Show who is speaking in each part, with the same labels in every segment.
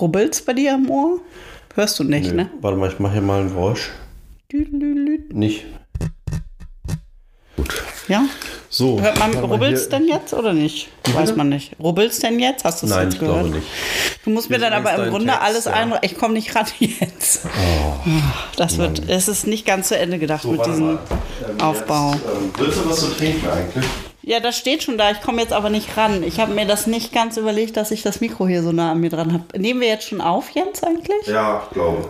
Speaker 1: Rubbelt's bei dir im Ohr? Hörst du nicht,
Speaker 2: Nö.
Speaker 1: ne?
Speaker 2: Warte mal, ich mache hier mal ein Geräusch.
Speaker 1: Düdelüdelüd.
Speaker 2: Nicht. Gut.
Speaker 1: Ja?
Speaker 2: So.
Speaker 1: Hört man, rubbelt's denn jetzt oder nicht? Weiß man nicht. Rubbelt's denn jetzt? Hast du es
Speaker 2: Nein,
Speaker 1: jetzt
Speaker 2: ich
Speaker 1: gehört?
Speaker 2: glaube nicht.
Speaker 1: Du musst mir
Speaker 2: Hier
Speaker 1: dann
Speaker 2: ist
Speaker 1: aber im
Speaker 2: dein
Speaker 1: Grunde
Speaker 2: Text,
Speaker 1: alles
Speaker 2: ja.
Speaker 1: ein. Ich komme nicht ran jetzt. das wird, es ist nicht ganz zu Ende gedacht mit
Speaker 2: warte
Speaker 1: diesem
Speaker 2: mal. Ähm,
Speaker 1: Aufbau.
Speaker 2: Jetzt, ähm, willst du was zu trinken eigentlich?
Speaker 1: Ja, das steht schon da. Ich komme jetzt aber nicht ran. Ich habe mir das nicht ganz überlegt, dass ich das Mikro hier so nah an mir dran habe. Nehmen wir jetzt schon auf, Jens, eigentlich?
Speaker 2: Ja, ich glaube.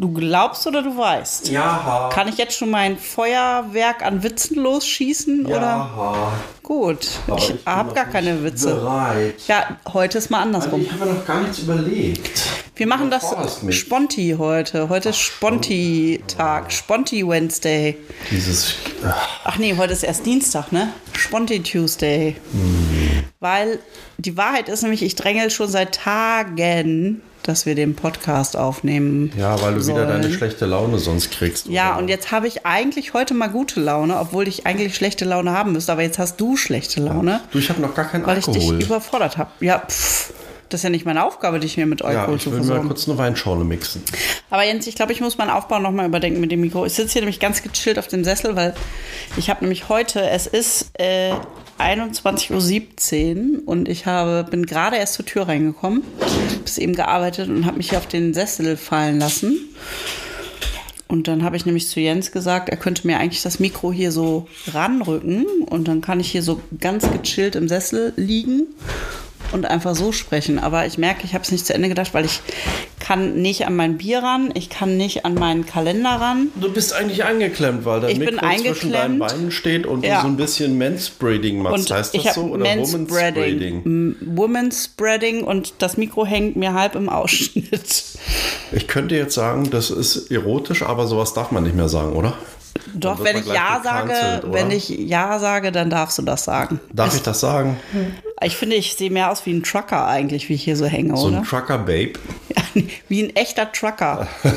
Speaker 1: Du glaubst oder du weißt?
Speaker 2: Ja.
Speaker 1: Kann ich jetzt schon mein Feuerwerk an Witzen losschießen? Oder?
Speaker 2: Ja.
Speaker 1: Gut.
Speaker 2: Aber
Speaker 1: ich
Speaker 2: bin
Speaker 1: habe gar keine Witze.
Speaker 2: Bereit.
Speaker 1: Ja, heute ist mal andersrum.
Speaker 2: Ich habe mir noch gar nichts überlegt.
Speaker 1: Wir machen das. Sponti heute. Heute ist Sponti-Tag. Sponti-Wednesday.
Speaker 2: Dieses.
Speaker 1: Ach nee, heute ist erst Dienstag, ne? Sponti-Tuesday. Weil die Wahrheit ist nämlich, ich drängel schon seit Tagen, dass wir den Podcast aufnehmen.
Speaker 2: Ja, weil du wieder
Speaker 1: sollen.
Speaker 2: deine schlechte Laune sonst kriegst.
Speaker 1: Ja,
Speaker 2: oder?
Speaker 1: und jetzt habe ich eigentlich heute mal gute Laune, obwohl ich eigentlich schlechte Laune haben müsste. Aber jetzt hast du schlechte Laune,
Speaker 2: Du, ich habe noch gar keinen
Speaker 1: weil ich
Speaker 2: Alkohol.
Speaker 1: dich überfordert habe. Ja, pff, das ist ja nicht meine Aufgabe, dich hier mit
Speaker 2: ja,
Speaker 1: Alkohol
Speaker 2: ich
Speaker 1: zu
Speaker 2: will mal
Speaker 1: versorgen.
Speaker 2: kurz eine Weinschorle mixen.
Speaker 1: Aber Jens, ich glaube, ich muss meinen Aufbau nochmal überdenken mit dem Mikro. Ich sitze hier nämlich ganz gechillt auf dem Sessel, weil ich habe nämlich heute, es ist äh, 21.17 Uhr und ich habe, bin gerade erst zur Tür reingekommen, bis eben gearbeitet und habe mich hier auf den Sessel fallen lassen. Und dann habe ich nämlich zu Jens gesagt, er könnte mir eigentlich das Mikro hier so ranrücken und dann kann ich hier so ganz gechillt im Sessel liegen und einfach so sprechen. Aber ich merke, ich habe es nicht zu Ende gedacht, weil ich kann nicht an mein Bier ran, ich kann nicht an meinen Kalender ran.
Speaker 2: Du bist eigentlich eingeklemmt, weil dein
Speaker 1: Ich
Speaker 2: Mikro zwischen deinen. Beinen steht und
Speaker 1: Ja.
Speaker 2: du so ein bisschen Manspreading machst.
Speaker 1: Und
Speaker 2: heißt das so? Oder Womanspreading?
Speaker 1: Womanspreading und das Mikro hängt mir halb im Ausschnitt.
Speaker 2: Ich könnte jetzt sagen, das ist erotisch, aber sowas darf man nicht mehr sagen, oder?
Speaker 1: Doch, wenn ich Ja sage,
Speaker 2: oder?
Speaker 1: wenn ich Ja sage, dann darfst du das sagen.
Speaker 2: Darf ich das sagen?
Speaker 1: Ich finde, ich sehe mehr aus wie ein Trucker eigentlich, wie ich hier so hänge,
Speaker 2: So
Speaker 1: oder?
Speaker 2: ein Trucker-Babe.
Speaker 1: Ja, wie ein echter Trucker.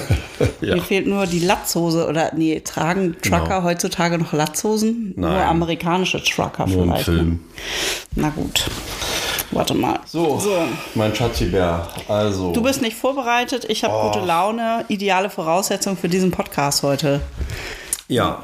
Speaker 2: Ja.
Speaker 1: Mir fehlt nur die Latzhose oder nee, tragen Trucker
Speaker 2: Genau.
Speaker 1: heutzutage noch Latzhosen? Nur
Speaker 2: Nein.
Speaker 1: amerikanische Trucker
Speaker 2: Nur im
Speaker 1: vielleicht.
Speaker 2: Film.
Speaker 1: Ne? Na gut. Warte mal.
Speaker 2: So, mein Schatzi-Bär. Also.
Speaker 1: Du bist nicht vorbereitet, ich habe
Speaker 2: Oh.
Speaker 1: gute Laune, ideale Voraussetzung für diesen Podcast heute.
Speaker 2: Ja.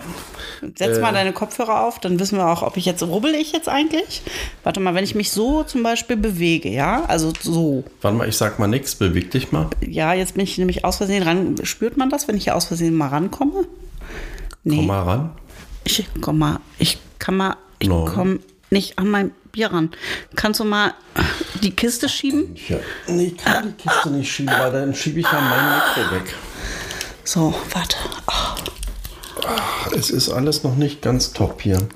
Speaker 1: Setz
Speaker 2: Äh.
Speaker 1: mal deine Kopfhörer auf, dann wissen wir auch, ob ich jetzt, rubbel ich jetzt eigentlich? Warte mal, wenn ich mich so zum Beispiel bewege, ja, also so.
Speaker 2: Warte mal, ich sag mal nichts. Beweg dich mal.
Speaker 1: Ja, jetzt bin ich nämlich aus Versehen ran. Spürt man das, wenn ich hier aus Versehen mal rankomme? Nee.
Speaker 2: Komm mal ran.
Speaker 1: Ich komm mal, ich kann mal, ich
Speaker 2: No.
Speaker 1: komm nicht an mein Bier ran. Kannst du mal die Kiste schieben?
Speaker 2: Nee, ich kann die Kiste nicht schieben, weil dann schiebe ich ja mein Mikro weg.
Speaker 1: So, warte. Oh,
Speaker 2: Es ist alles noch nicht ganz top hier.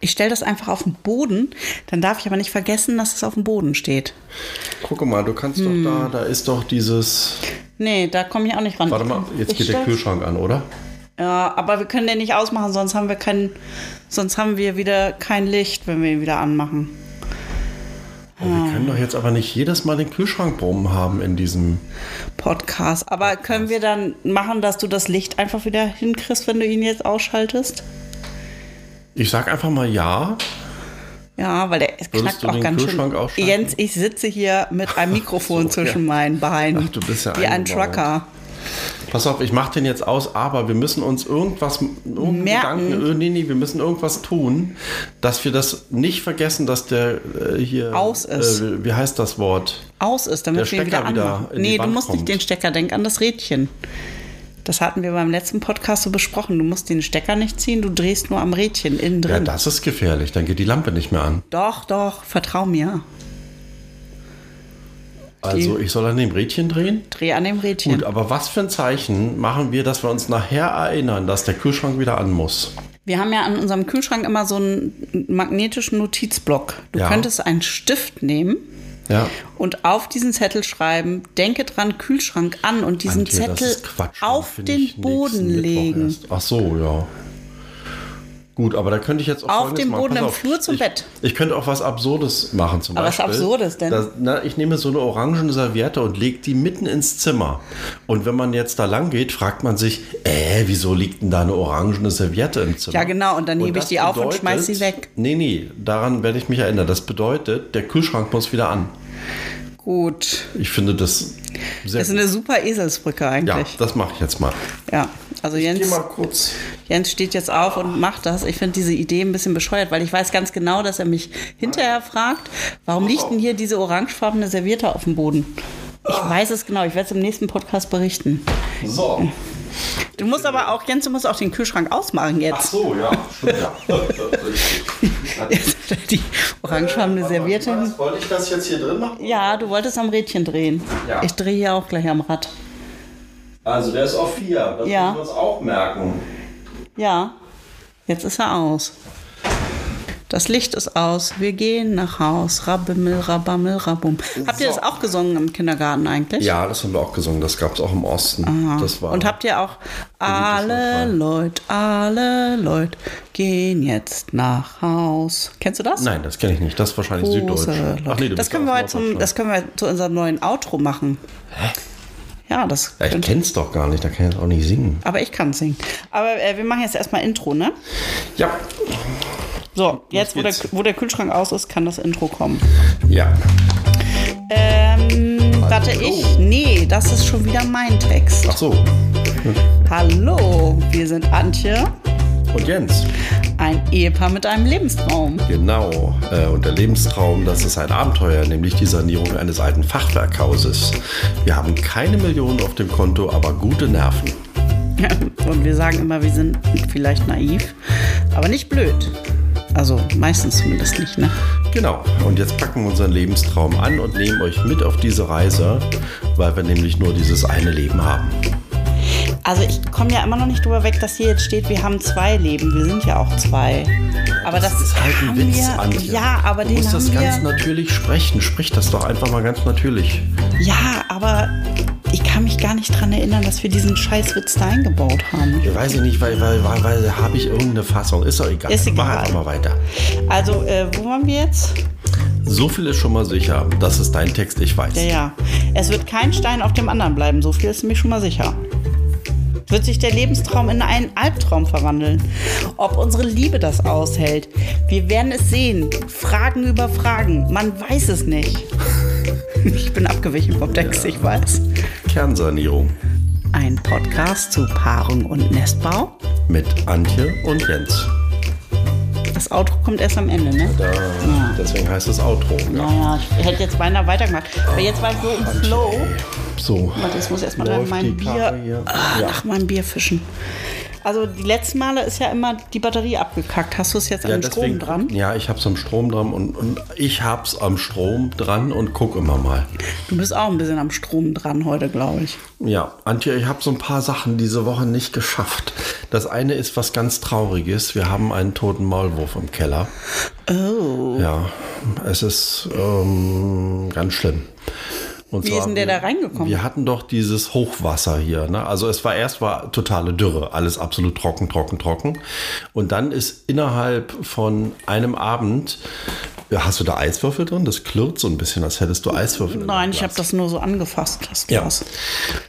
Speaker 1: ich stelle das einfach auf den Boden. Dann darf ich aber nicht vergessen, dass es auf dem Boden steht.
Speaker 2: Guck mal, du kannst
Speaker 1: Hm.
Speaker 2: doch da, da ist doch dieses.
Speaker 1: Nee, da komme ich auch nicht ran.
Speaker 2: Warte mal, jetzt
Speaker 1: Ich
Speaker 2: geht der Kühlschrank an, oder?
Speaker 1: Ja, aber wir können den nicht ausmachen, sonst haben wir kein, sonst haben wir wieder kein Licht, wenn wir ihn wieder anmachen.
Speaker 2: Wir können doch jetzt aber nicht jedes Mal den Kühlschrank brummen haben in diesem.
Speaker 1: Podcast. Aber können wir dann machen, dass du das Licht einfach wieder hinkriegst, wenn du ihn jetzt ausschaltest?
Speaker 2: Ich sag einfach mal ja.
Speaker 1: Ja, weil der knackt
Speaker 2: du
Speaker 1: auch ganz schön. Jens, ich sitze hier mit einem Mikrofon
Speaker 2: so,
Speaker 1: zwischen
Speaker 2: ja.
Speaker 1: meinen Beinen.
Speaker 2: Ach, du bist ja
Speaker 1: Wie ein. Trucker.
Speaker 2: Pass auf, ich mach den jetzt aus, aber wir müssen uns irgendwas. Gedanken, äh, nee, nee, wir müssen irgendwas tun, dass wir das nicht vergessen, dass der äh, hier
Speaker 1: Aus ist.
Speaker 2: Äh, wie heißt das Wort?
Speaker 1: Aus ist, damit
Speaker 2: Der
Speaker 1: wieder
Speaker 2: Stecker wieder
Speaker 1: anmachen.
Speaker 2: in
Speaker 1: nee, du musst nicht
Speaker 2: kommt.
Speaker 1: den Stecker, denk an das Rädchen. Das hatten wir beim letzten Podcast so besprochen. Du musst den Stecker nicht ziehen, du drehst nur am Rädchen innen
Speaker 2: Ja,
Speaker 1: drin.
Speaker 2: das ist gefährlich, dann geht die Lampe nicht mehr an.
Speaker 1: doch, doch, vertrau mir.
Speaker 2: Also ich soll an dem Rädchen drehen?
Speaker 1: Dreh an dem Rädchen.
Speaker 2: Gut, aber was für ein Zeichen machen wir, dass wir uns nachher erinnern, dass der Kühlschrank wieder an muss?
Speaker 1: Wir haben ja an unserem Kühlschrank immer so einen magnetischen Notizblock. Du
Speaker 2: Ja.
Speaker 1: könntest einen Stift nehmen
Speaker 2: Ja.
Speaker 1: und auf diesen Zettel schreiben, denke dran, Kühlschrank an und diesen
Speaker 2: Antje,
Speaker 1: Zettel auf den Boden legen.
Speaker 2: Ach so, ja. Gut, aber da könnte ich jetzt auch
Speaker 1: Auf dem. Boden im Flur zum
Speaker 2: ich,
Speaker 1: Bett.
Speaker 2: Ich könnte auch was Absurdes machen zum
Speaker 1: Aber was
Speaker 2: Beispiel.
Speaker 1: Absurdes denn?
Speaker 2: Da, na, ich nehme so eine orangene Serviette und lege die mitten ins Zimmer. Und wenn man jetzt da lang geht, fragt man sich, äh, wieso liegt denn da eine orangene Serviette im Zimmer?
Speaker 1: Ja, genau, und dann hebe ich die auf und schmeiß sie weg.
Speaker 2: Nee, nee, daran werde ich mich erinnern. Das bedeutet, der Kühlschrank muss wieder an.
Speaker 1: Gut.
Speaker 2: Ich finde das sehr
Speaker 1: Das ist eine super Eselsbrücke
Speaker 2: Ja,
Speaker 1: eigentlich.
Speaker 2: das mache ich jetzt mal.
Speaker 1: Ja. Also
Speaker 2: Geh
Speaker 1: Jens,
Speaker 2: mal kurz.
Speaker 1: Jens steht jetzt auf und macht das. Ich finde diese Idee ein bisschen bescheuert, weil ich weiß ganz genau, dass er mich hinterher fragt, warum liegt denn hier diese orangefarbene Serviette auf dem Boden? Ich weiß es genau. Ich werde es im nächsten Podcast berichten.
Speaker 2: So.
Speaker 1: Du musst aber auch, Jens, du musst auch den Kühlschrank ausmachen
Speaker 2: Ach
Speaker 1: jetzt.
Speaker 2: so, ja. Stimmt, ja.
Speaker 1: Die orangefarbene Serviette.
Speaker 2: Was, wollte ich das jetzt hier drin machen?
Speaker 1: Ja, du wolltest am Rädchen drehen.
Speaker 2: Ja.
Speaker 1: Ich drehe hier auch gleich am Rad.
Speaker 2: Also der ist auf 4. Das
Speaker 1: Ja.
Speaker 2: müssen wir uns auch merken.
Speaker 1: Ja, jetzt ist er aus. Das Licht ist aus. Wir gehen nach Haus. Rabimmel, rabammel, rabum. Habt ihr das auch gesungen im Kindergarten eigentlich?
Speaker 2: Ja, das haben wir auch gesungen. Das gab es auch im Osten. Das war
Speaker 1: Und habt ihr auch alle Leute, alle Leute gehen jetzt nach Haus. Kennst du das?
Speaker 2: Nein, das kenne ich nicht. Das ist wahrscheinlich
Speaker 1: Große
Speaker 2: Süddeutsch.
Speaker 1: Leute.
Speaker 2: nee,
Speaker 1: das können wir zum, das können wir zu unserem neuen Outro machen. Hä? Ja, das
Speaker 2: Ja, ich kenn's doch gar nicht. Da kann ich auch nicht singen.
Speaker 1: Aber ich kann singen. Aber äh, wir machen jetzt erstmal Intro, ne?
Speaker 2: Ja.
Speaker 1: So, jetzt, wo der, wo der Kühlschrank aus ist, kann das Intro kommen.
Speaker 2: Ja.
Speaker 1: Ähm, warte,
Speaker 2: Hallo.
Speaker 1: ich? Nee, das ist schon wieder mein Text.
Speaker 2: Ach so.
Speaker 1: Hallo, wir sind Antje,
Speaker 2: Und Jens.
Speaker 1: ein Ehepaar mit einem Lebenstraum.
Speaker 2: Genau. Äh, und der Lebenstraum, das ist ein Abenteuer, nämlich die Sanierung eines alten Fachwerkhauses. Wir haben keine Millionen auf dem Konto, aber gute Nerven.
Speaker 1: Und wir sagen immer, wir sind vielleicht naiv, aber nicht blöd. Also meistens zumindest nicht, ne?
Speaker 2: Genau. Und jetzt packen wir unseren Lebenstraum an und nehmen euch mit auf diese Reise, weil wir nämlich nur dieses eine Leben haben.
Speaker 1: Also ich komme ja immer noch nicht drüber weg, dass hier jetzt steht, wir haben zwei Leben. Wir sind ja auch zwei. Aber das,
Speaker 2: Das ist halt ein Witz,
Speaker 1: wir,
Speaker 2: Antje.
Speaker 1: Ja, aber
Speaker 2: du
Speaker 1: den
Speaker 2: musst das ganz natürlich sprechen. Sprich das doch einfach mal ganz natürlich.
Speaker 1: Ja, aber ich kann mich gar nicht dran erinnern, dass wir diesen Scheißwitz da eingebaut haben.
Speaker 2: Ich weiß ich nicht, weil, weil, weil, weil habe ich irgendeine Fassung. Ist doch egal.
Speaker 1: Ist
Speaker 2: Mach
Speaker 1: egal.
Speaker 2: einfach mal weiter.
Speaker 1: Also, äh, wo waren wir jetzt?
Speaker 2: So viel ist schon mal sicher. Das ist dein Text, ich weiß.
Speaker 1: Ja, ja. Es wird kein Stein auf dem anderen bleiben, so viel ist mir schon mal sicher. Wird sich der Lebenstraum in einen Albtraum verwandeln? Ob unsere Liebe das aushält? Wir werden es sehen. Fragen über Fragen. Man weiß es nicht. Ich bin abgewichen vom Text, ich weiß.
Speaker 2: Kernsanierung
Speaker 1: Ein Podcast zu Paarung und Nestbau.
Speaker 2: mit Antje und Jens.
Speaker 1: Das Outro kommt erst am Ende, ne?
Speaker 2: Da, Deswegen heißt es Outro. Ja.
Speaker 1: Naja, ich hätte jetzt beinahe weitergemacht. Aber jetzt war ich so im Flow.
Speaker 2: So.
Speaker 1: Warte, jetzt muss erstmal nach meinem Bier, ah,
Speaker 2: Ja.
Speaker 1: nach meinem Bier fischen. Also die letzten Male ist ja immer die Batterie abgekackt. Hast du es jetzt an
Speaker 2: Ja,
Speaker 1: den Strom dran?
Speaker 2: Ja, ich hab's am Strom dran und, und ich hab's am Strom dran und guck immer mal.
Speaker 1: Du bist auch ein bisschen am Strom dran heute, glaube ich.
Speaker 2: Ja, Antje, ich habe so ein paar Sachen diese Woche nicht geschafft. Das eine ist was ganz Trauriges. Wir haben einen toten Maulwurf im Keller.
Speaker 1: Oh.
Speaker 2: Ja, es ist ähm, ganz schlimm. Und
Speaker 1: Wie ist denn der da reingekommen?
Speaker 2: Wir hatten doch dieses Hochwasser hier. Ne? Also es war erst war totale Dürre, alles absolut trocken, trocken, trocken. Und dann ist innerhalb von einem Abend, hast du da Eiswürfel drin? Das klirrt so ein bisschen, als hättest du Eiswürfel. in
Speaker 1: Nein, ich habe das nur so angefasst. Das
Speaker 2: Ja.
Speaker 1: Glas.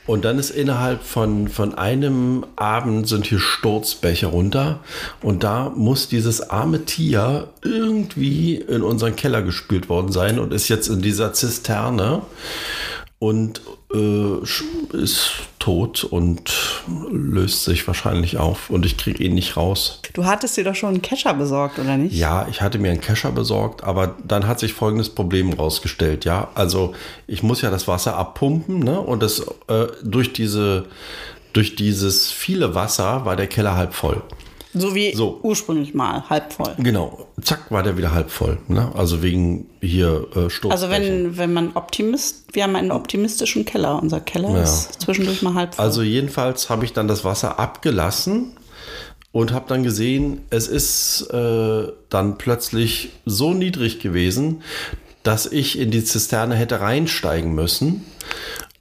Speaker 2: Und dann ist innerhalb von, von einem Abend sind hier Sturzbäche runter. Und da muss dieses arme Tier irgendwie in unseren Keller gespült worden sein und ist jetzt in dieser Zisterne und äh, ist tot und löst sich wahrscheinlich auf. Und ich kriege ihn nicht raus.
Speaker 1: Du hattest dir doch schon einen Kescher besorgt, oder nicht?
Speaker 2: Ja, ich hatte mir einen Kescher besorgt, aber dann hat sich folgendes Problem rausgestellt. Ja, also ich muss ja das Wasser abpumpen, ne? Und das äh, durch diese durch dieses viele Wasser war der Keller halb voll.
Speaker 1: So wie
Speaker 2: So.
Speaker 1: ursprünglich mal, halb voll.
Speaker 2: Genau, zack war der wieder halb voll. Ne? Also wegen hier äh, Sturz.
Speaker 1: Also wenn, wenn man Optimist, wir haben einen optimistischen Keller. Unser Keller
Speaker 2: Ja.
Speaker 1: ist zwischendurch mal halb voll.
Speaker 2: Also jedenfalls habe ich dann das Wasser abgelassen und habe dann gesehen, es ist äh, dann plötzlich so niedrig gewesen, dass ich in die Zisterne hätte reinsteigen müssen.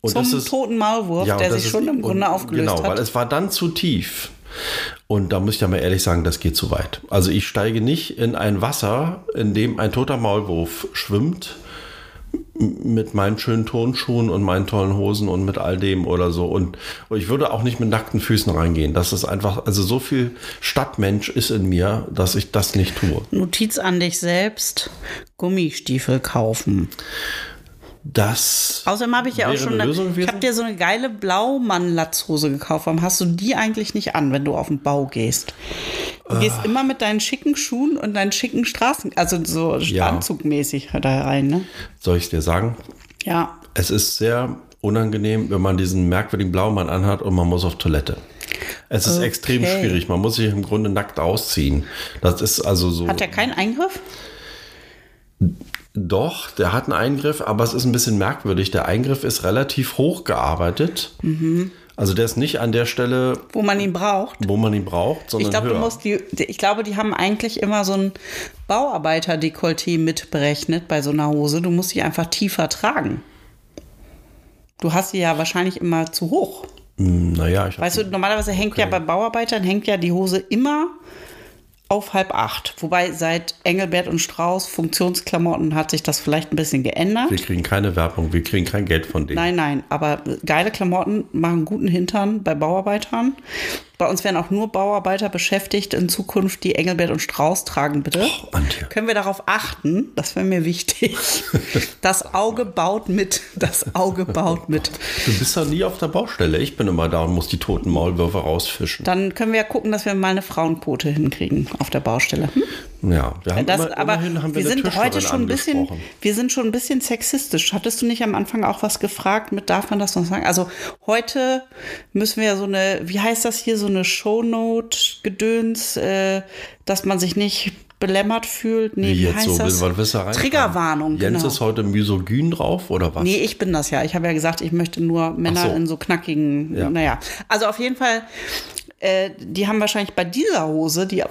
Speaker 2: Und
Speaker 1: Zum
Speaker 2: das ist,
Speaker 1: toten Maulwurf,
Speaker 2: und
Speaker 1: der sich schon im Grunde
Speaker 2: und,
Speaker 1: aufgelöst
Speaker 2: genau,
Speaker 1: hat.
Speaker 2: weil es war dann zu tief. Und da muss ich ja mal ehrlich sagen, das geht zu weit. Also ich steige nicht in ein Wasser, in dem ein toter Maulwurf schwimmt, mit meinen schönen Turnschuhen und meinen tollen Hosen und mit all dem oder so. Und ich würde auch nicht mit nackten Füßen reingehen. Das ist einfach, also so viel Stadtmensch ist in mir, dass ich das nicht tue.
Speaker 1: Notiz an dich selbst: Gummistiefel kaufen.
Speaker 2: Das.
Speaker 1: Außerdem habe ich ja auch schon.
Speaker 2: eine Lösung
Speaker 1: ich habe dir so eine geile Blaumann-Latzhose gekauft. Warum hast du die eigentlich nicht an, wenn du auf den Bau gehst? Du gehst
Speaker 2: Ah.
Speaker 1: immer mit deinen schicken Schuhen und deinen schicken Straßen, also so
Speaker 2: Ja.
Speaker 1: anzugmäßig da rein, ne?
Speaker 2: Soll ich dir sagen?
Speaker 1: Ja.
Speaker 2: Es ist sehr unangenehm, wenn man diesen merkwürdigen Blaumann anhat und man muss auf Toilette. Es ist
Speaker 1: Okay.
Speaker 2: extrem schwierig. Man muss sich im Grunde nackt ausziehen. Das ist also so.
Speaker 1: Hat der keinen Eingriff?
Speaker 2: Doch, der hat einen Eingriff, aber es ist ein bisschen merkwürdig. Der Eingriff ist relativ hoch gearbeitet.
Speaker 1: Mhm.
Speaker 2: Also der ist nicht an der Stelle,
Speaker 1: Wo man ihn braucht?
Speaker 2: wo man ihn braucht, sondern
Speaker 1: Ich glaube,
Speaker 2: höher.
Speaker 1: du musst die, ich glaube, die haben eigentlich immer so ein Bauarbeiter-Dekolleté mitberechnet bei so einer Hose. Du musst sie einfach tiefer tragen. Du hast sie ja wahrscheinlich immer zu hoch.
Speaker 2: Hm, naja, ich
Speaker 1: Weißt du, normalerweise hängt ja bei Bauarbeitern hängt ja die Hose immer auf halb acht. Wobei seit Engelbert und Strauß Funktionsklamotten hat sich das vielleicht ein bisschen geändert.
Speaker 2: wir kriegen keine Werbung, wir kriegen kein Geld von denen.
Speaker 1: Nein, nein, aber geile Klamotten machen guten Hintern bei Bauarbeitern. Bei uns werden auch nur Bauarbeiter beschäftigt in Zukunft, die Engelbert und Strauß tragen, bitte.
Speaker 2: Oh, Antje.
Speaker 1: Können wir darauf achten? Das wäre mir wichtig. Das Auge baut mit. Das Auge baut mit.
Speaker 2: Du bist ja nie auf der Baustelle. Ich bin immer da und muss die toten Maulwürfe rausfischen.
Speaker 1: Dann können wir ja gucken, dass wir mal eine Frauenquote hinkriegen auf der Baustelle. Hm?
Speaker 2: Ja, wir haben
Speaker 1: Das,
Speaker 2: immer,
Speaker 1: aber
Speaker 2: haben wir,
Speaker 1: wir sind heute schon ein bisschen, wir sind schon ein bisschen sexistisch. Hattest du nicht am Anfang auch was gefragt mit, darf man das noch sagen? Also heute müssen wir ja so eine, wie heißt das hier, so eine Shownote-Gedöns, äh, dass man sich nicht belämmert fühlt. Nee,
Speaker 2: Wie
Speaker 1: wie,
Speaker 2: jetzt
Speaker 1: heißt
Speaker 2: so,
Speaker 1: das?
Speaker 2: rein?
Speaker 1: Triggerwarnung,
Speaker 2: Jens
Speaker 1: genau.
Speaker 2: ist heute misogyn drauf oder was?
Speaker 1: Nee, ich bin das ja. Ich habe ja gesagt, ich möchte nur Männer
Speaker 2: so.
Speaker 1: in so knackigen,
Speaker 2: Ja.
Speaker 1: naja. Also auf jeden Fall, äh, die haben wahrscheinlich bei dieser Hose, die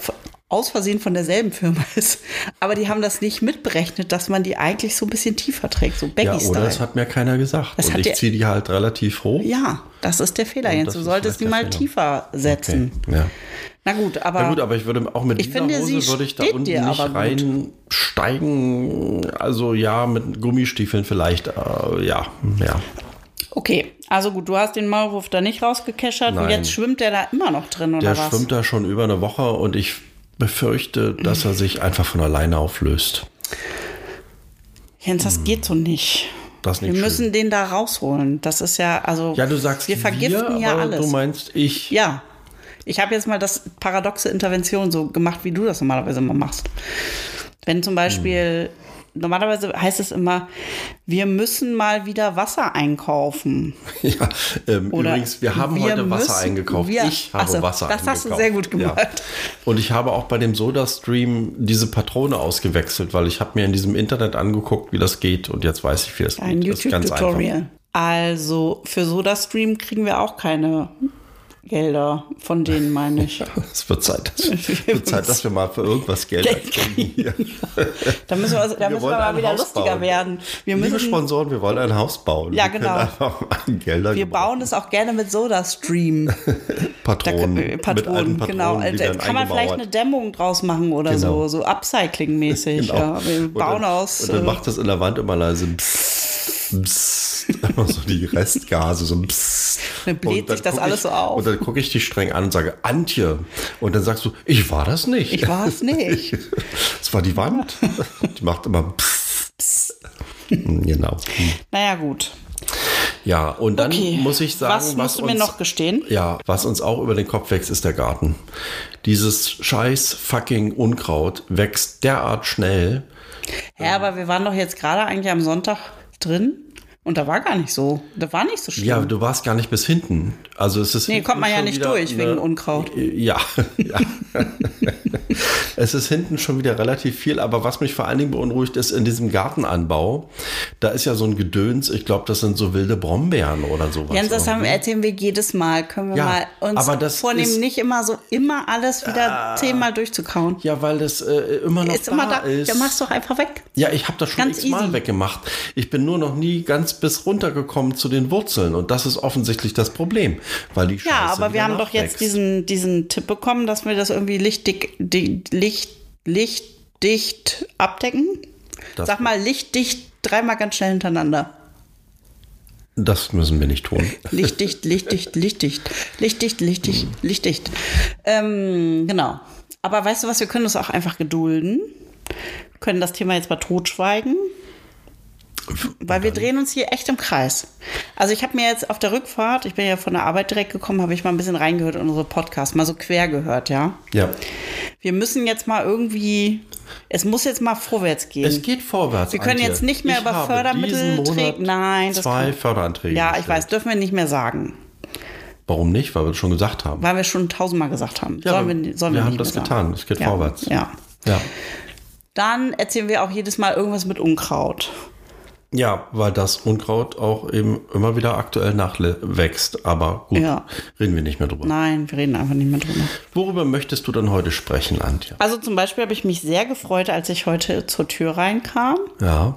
Speaker 1: aus Versehen von derselben Firma ist, aber die haben das nicht mitberechnet, dass man die eigentlich so ein bisschen tiefer trägt, so
Speaker 2: ja, oder das hat mir keiner gesagt.
Speaker 1: Das
Speaker 2: und ich
Speaker 1: der-
Speaker 2: ziehe die halt relativ hoch.
Speaker 1: Ja, das ist der Fehler, Jens. Du solltest die mal
Speaker 2: der
Speaker 1: tiefer setzen.
Speaker 2: Okay, ja.
Speaker 1: Na gut, aber,
Speaker 2: Na gut, aber ich würde auch mit
Speaker 1: Ich
Speaker 2: dieser
Speaker 1: finde,
Speaker 2: Hose würde ich da unten nicht reinsteigen. Also ja, mit Gummistiefeln vielleicht. Äh, ja, ja.
Speaker 1: okay. Also gut, du hast den Maulwurf da nicht rausgekeschert und jetzt schwimmt der da immer noch drin, oder
Speaker 2: Der
Speaker 1: was?
Speaker 2: schwimmt da schon über eine Woche und ich befürchte, dass er sich einfach von alleine auflöst.
Speaker 1: Jens, das geht so nicht.
Speaker 2: Das ist
Speaker 1: Wir
Speaker 2: nicht
Speaker 1: müssen
Speaker 2: schön.
Speaker 1: den da rausholen. Das ist ja, also.
Speaker 2: Ja, du sagst
Speaker 1: wir vergiften ja
Speaker 2: aber
Speaker 1: alles.
Speaker 2: Du meinst ich.
Speaker 1: ja. Ich habe jetzt mal das paradoxe Intervention so gemacht, wie du das normalerweise immer machst. Wenn zum Beispiel, normalerweise heißt es immer, wir müssen mal wieder Wasser einkaufen.
Speaker 2: Ja, ähm, übrigens, wir haben
Speaker 1: wir
Speaker 2: heute Wasser
Speaker 1: müssen-
Speaker 2: eingekauft.
Speaker 1: wir-
Speaker 2: ich habe
Speaker 1: so,
Speaker 2: Wasser
Speaker 1: das
Speaker 2: eingekauft.
Speaker 1: hast du sehr gut gemacht.
Speaker 2: Ja. Und ich habe auch bei dem Soda-Stream diese Patrone ausgewechselt, weil ich habe mir in diesem Internet angeguckt, wie das geht und jetzt weiß ich, wie das
Speaker 1: Ein
Speaker 2: geht. Das ganz
Speaker 1: YouTube-Tutorial. Also für SodaStream kriegen wir auch keine Gelder. Von denen meine ich.
Speaker 2: Es wird Zeit, dass, wird Zeit, dass wir mal für irgendwas Geld kriegen. Hier.
Speaker 1: Da müssen wir, da müssen wir mal wieder
Speaker 2: Haus
Speaker 1: lustiger
Speaker 2: bauen.
Speaker 1: werden. Wir
Speaker 2: Liebe
Speaker 1: müssen,
Speaker 2: Sponsoren, wir wollen ein Haus bauen.
Speaker 1: Ja,
Speaker 2: wir
Speaker 1: genau. wir
Speaker 2: gebrauchen.
Speaker 1: bauen es auch gerne mit SodaStream. Da,
Speaker 2: Patronen.
Speaker 1: äh,
Speaker 2: mit
Speaker 1: Patronen, genau.
Speaker 2: Patronen, die
Speaker 1: Da kann man vielleicht eine Dämmung draus machen oder
Speaker 2: Genau.
Speaker 1: so, so Upcycling-mäßig.
Speaker 2: Genau.
Speaker 1: Ja. Wir
Speaker 2: Und
Speaker 1: bauen
Speaker 2: dann,
Speaker 1: aus.
Speaker 2: Und dann
Speaker 1: äh,
Speaker 2: macht das in der Wand immer leise Psst, Psst. Immer so die Restgase, so ein Psst.
Speaker 1: Dann bläht sich das alles
Speaker 2: ich,
Speaker 1: so auf.
Speaker 2: Und dann gucke ich dich streng an und sage, Antje. Und dann sagst du, ich war das nicht.
Speaker 1: Ich war es nicht.
Speaker 2: Es war die Wand. Die macht immer Psst. Genau.
Speaker 1: naja, gut.
Speaker 2: Ja, und dann
Speaker 1: Okay.
Speaker 2: muss ich sagen,
Speaker 1: was musst du
Speaker 2: uns,
Speaker 1: mir noch gestehen?
Speaker 2: Ja, was uns auch über den Kopf wächst, ist der Garten. Dieses scheiß fucking Unkraut wächst derart schnell.
Speaker 1: Ja, aber wir waren doch jetzt gerade eigentlich am Sonntag drin und da war gar nicht so. Da war nicht so schlimm.
Speaker 2: Ja, du warst gar nicht bis hinten. Also es ist
Speaker 1: Nee, kommt man ja nicht durch wegen Unkraut.
Speaker 2: Ja, ja. Es ist hinten schon wieder relativ viel, aber was mich vor allen Dingen beunruhigt ist in diesem Gartenanbau, da ist ja so ein Gedöns, ich glaube, das sind so wilde Brombeeren oder sowas.
Speaker 1: Jens, das haben, erzählen wir jedes Mal. Können wir
Speaker 2: Ja,
Speaker 1: mal uns
Speaker 2: aber das
Speaker 1: vornehmen,
Speaker 2: ist-
Speaker 1: nicht immer so immer alles wieder zehnmal durchzukauen.
Speaker 2: ja, weil das äh, immer noch
Speaker 1: ist
Speaker 2: da
Speaker 1: immer da.
Speaker 2: ist.
Speaker 1: Dann machst du doch einfach weg.
Speaker 2: Ja, ich habe das schon x-mal weggemacht. Ich bin nur noch nie ganz bis runtergekommen zu den Wurzeln. Und das ist offensichtlich das Problem. Weil die Scheiße
Speaker 1: Ja, aber wir haben doch jetzt diesen, diesen Tipp bekommen, dass wir das irgendwie lichtdick, di- licht, lichtdicht abdecken.
Speaker 2: Das-
Speaker 1: Sag mal, lichtdicht dreimal ganz schnell hintereinander.
Speaker 2: Das müssen wir nicht tun.
Speaker 1: Lichtdicht, lichtdicht, lichtdicht, lichtdicht, lichtdicht, lichtdicht. Ähm, genau. Aber weißt du was, wir können uns auch einfach gedulden. Können das Thema jetzt mal totschweigen. Weil wir drehen uns hier echt im Kreis. Also ich habe mir jetzt auf der Rückfahrt, ich bin ja von der Arbeit direkt gekommen, habe ich mal ein bisschen reingehört in unsere Podcasts, mal so quer gehört, ja.
Speaker 2: Ja.
Speaker 1: Wir müssen jetzt mal irgendwie, es muss jetzt mal vorwärts gehen.
Speaker 2: Es geht vorwärts.
Speaker 1: wir können
Speaker 2: Antje.
Speaker 1: jetzt nicht mehr
Speaker 2: ich
Speaker 1: über Fördermittel treten. Nein, das
Speaker 2: zwei
Speaker 1: kann-
Speaker 2: Förderanträge.
Speaker 1: ja, ich
Speaker 2: gestellt.
Speaker 1: weiß, dürfen wir nicht mehr sagen,
Speaker 2: Warum nicht? Weil wir es schon gesagt haben.
Speaker 1: weil wir schon tausendmal gesagt haben.
Speaker 2: Ja,
Speaker 1: sollen wir, sollen
Speaker 2: wir
Speaker 1: wir
Speaker 2: haben das getan.
Speaker 1: Sagen.
Speaker 2: Es geht
Speaker 1: ja,
Speaker 2: vorwärts.
Speaker 1: Ja.
Speaker 2: Ja.
Speaker 1: Dann erzählen wir auch jedes Mal irgendwas mit Unkraut.
Speaker 2: Ja, weil das Unkraut auch eben immer wieder aktuell nachwächst. Aber gut,
Speaker 1: Ja.
Speaker 2: reden wir nicht mehr drüber.
Speaker 1: Nein, wir reden einfach nicht mehr drüber.
Speaker 2: Worüber möchtest du denn heute sprechen, Antje?
Speaker 1: Also zum Beispiel habe ich mich sehr gefreut, als ich heute zur Tür reinkam,
Speaker 2: Ja,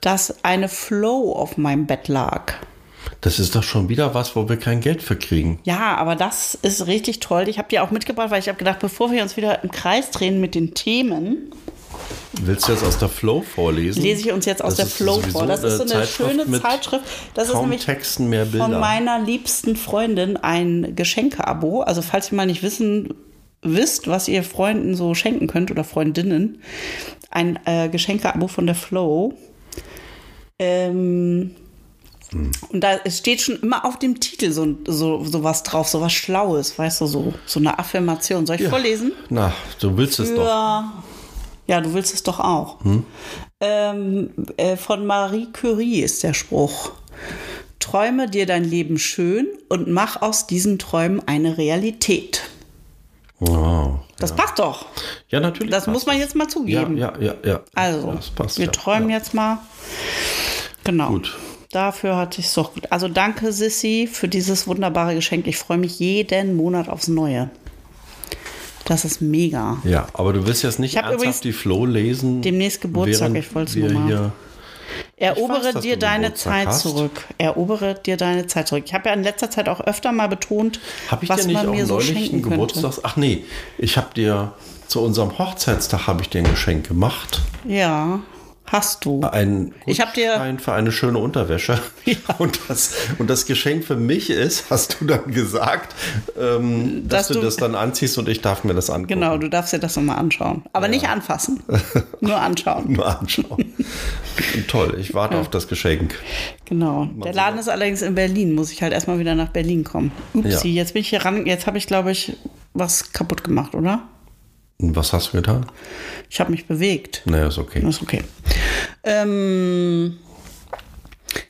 Speaker 1: dass eine Flow auf meinem Bett lag.
Speaker 2: das ist doch schon wieder was, wo wir kein Geld für kriegen.
Speaker 1: Ja, aber das ist richtig toll. Ich habe die auch mitgebracht, weil ich habe gedacht, bevor wir uns wieder im Kreis drehen mit den Themen,
Speaker 2: Willst du jetzt aus der Flow vorlesen?
Speaker 1: lese ich uns jetzt aus
Speaker 2: Das
Speaker 1: der Flow vor. Das ist so eine
Speaker 2: Zeitschrift
Speaker 1: schöne Zeitschrift. Das ist nämlich
Speaker 2: Texten,
Speaker 1: von meiner liebsten Freundin ein Geschenke-Abo. Also falls ihr mal nicht wissen wisst, was ihr Freunden so schenken könnt oder Freundinnen, ein äh, Geschenke-Abo von der Flow. Ähm, Und da steht schon immer auf dem Titel so, so, so was drauf, so was Schlaues, weißt du, so, so eine Affirmation. Soll ich vorlesen?
Speaker 2: Na, du willst es doch.
Speaker 1: Ja. Ja, du willst es doch auch. Ähm, äh, von Marie Curie ist der Spruch. Träume dir dein Leben schön und mach aus diesen Träumen eine Realität.
Speaker 2: Wow.
Speaker 1: Das passt doch.
Speaker 2: Ja, natürlich.
Speaker 1: Das muss man
Speaker 2: das.
Speaker 1: jetzt mal
Speaker 2: Ja,
Speaker 1: zugeben.
Speaker 2: ja, ja, ja.
Speaker 1: Also,
Speaker 2: das passt,
Speaker 1: wir
Speaker 2: ja.
Speaker 1: träumen
Speaker 2: ja.
Speaker 1: jetzt mal. Genau.
Speaker 2: Gut.
Speaker 1: Dafür hatte ich es doch gut. Also danke, Sissy, für dieses wunderbare Geschenk. Ich freue mich jeden Monat aufs Neue. Das ist mega.
Speaker 2: Ja, aber du willst jetzt nicht ernsthaft
Speaker 1: übrigens
Speaker 2: die Flow lesen.
Speaker 1: demnächst Geburtstag, ich wollt's
Speaker 2: wir
Speaker 1: nur mal. Erobere
Speaker 2: weiß,
Speaker 1: dir deine
Speaker 2: Geburtstag
Speaker 1: Zeit
Speaker 2: hast.
Speaker 1: zurück. Erobere dir deine Zeit zurück. Ich habe ja in letzter Zeit auch öfter mal betont, was
Speaker 2: dir nicht
Speaker 1: man
Speaker 2: auch
Speaker 1: mir so
Speaker 2: neulich
Speaker 1: schenken könnte.
Speaker 2: Geburtstags... Ach nee, ich habe dir zu unserem Hochzeitstag habe ich dir ein Geschenk gemacht.
Speaker 1: Ja, hast du.
Speaker 2: Ein
Speaker 1: Ich hab dir-
Speaker 2: für eine schöne Unterwäsche. Und, das, und das Geschenk für mich ist, hast du dann gesagt, ähm, dass,
Speaker 1: Dass
Speaker 2: du, das dann anziehst und ich darf mir das angucken.
Speaker 1: Genau, du darfst dir das nochmal anschauen. Aber nicht anfassen. Nur anschauen.
Speaker 2: Nur anschauen. Toll, ich warte auf das Geschenk.
Speaker 1: Genau. Der Laden ist allerdings in Berlin. Muss ich halt erstmal wieder nach Berlin kommen. Upsi,
Speaker 2: Ja.
Speaker 1: jetzt bin ich hier ran. Jetzt habe ich, glaube ich, was kaputt gemacht, oder?
Speaker 2: Und was hast du getan?
Speaker 1: Ich habe mich bewegt.
Speaker 2: Naja, ist okay.
Speaker 1: Ist okay. Ähm,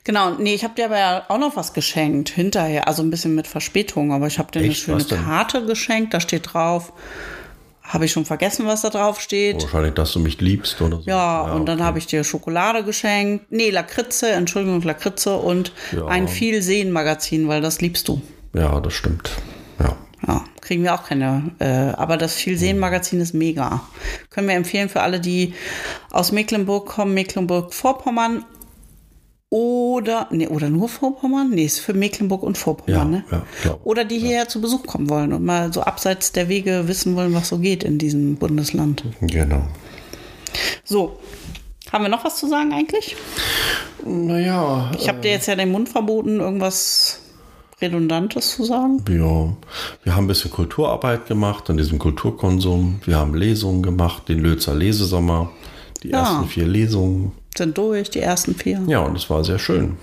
Speaker 1: genau, nee, ich habe dir aber ja auch noch was geschenkt hinterher, also ein bisschen mit Verspätung, aber ich habe dir eine
Speaker 2: Echt?
Speaker 1: schöne
Speaker 2: Was denn?
Speaker 1: Karte geschenkt, da steht drauf. Habe ich schon vergessen, was da drauf steht.
Speaker 2: Wahrscheinlich, dass du mich liebst oder so.
Speaker 1: Ja, und dann
Speaker 2: okay.
Speaker 1: habe ich dir Schokolade geschenkt. Nee, Lakritze, Entschuldigung, Lakritze und
Speaker 2: Ja.
Speaker 1: ein Viel-Sehen-Magazin, weil das liebst du.
Speaker 2: Ja, das stimmt. Ja.
Speaker 1: Ja, kriegen wir auch keine. Äh, aber das Viel-Sehen-Magazin ist mega. Können wir empfehlen für alle, die aus Mecklenburg kommen, Mecklenburg-Vorpommern oder, nee, oder nur Vorpommern? Nee, ist für Mecklenburg und Vorpommern,
Speaker 2: Ja,
Speaker 1: ne?
Speaker 2: ja, glaub,
Speaker 1: oder die hierher zu Besuch kommen wollen und mal so abseits der Wege wissen wollen, was so geht in diesem Bundesland.
Speaker 2: Genau.
Speaker 1: So, haben wir noch was zu sagen eigentlich?
Speaker 2: Naja,
Speaker 1: Ich habe dir jetzt ja den Mund verboten, irgendwas Redundantes zu sagen.
Speaker 2: ja, wir haben ein bisschen Kulturarbeit gemacht an diesem Kulturkonsum. Wir haben Lesungen gemacht, den Lözer Lesesommer, die
Speaker 1: Ja.
Speaker 2: ersten vier Lesungen.
Speaker 1: Sind durch, die ersten vier.
Speaker 2: Ja, und es war sehr schön.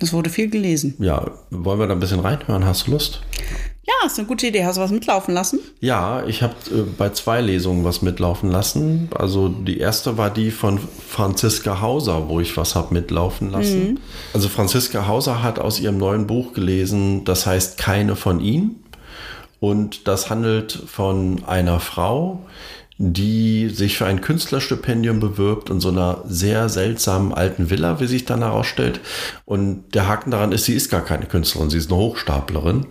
Speaker 1: Es wurde viel gelesen.
Speaker 2: Ja, wollen wir da ein bisschen reinhören? Hast du Lust?
Speaker 1: Ja, ist eine gute Idee. Hast du was mitlaufen lassen?
Speaker 2: Ja, ich habe äh, bei zwei Lesungen was mitlaufen lassen. Also die erste war die von Franziska Hauser, wo ich was habe mitlaufen lassen. Also Franziska Hauser hat aus ihrem neuen Buch gelesen, das heißt Keine von ihnen. Und das handelt von einer Frau, die sich für ein Künstlerstipendium bewirbt in so einer sehr seltsamen alten Villa, wie sich dann herausstellt. Und der Haken daran ist, sie ist gar keine Künstlerin, sie ist eine Hochstaplerin.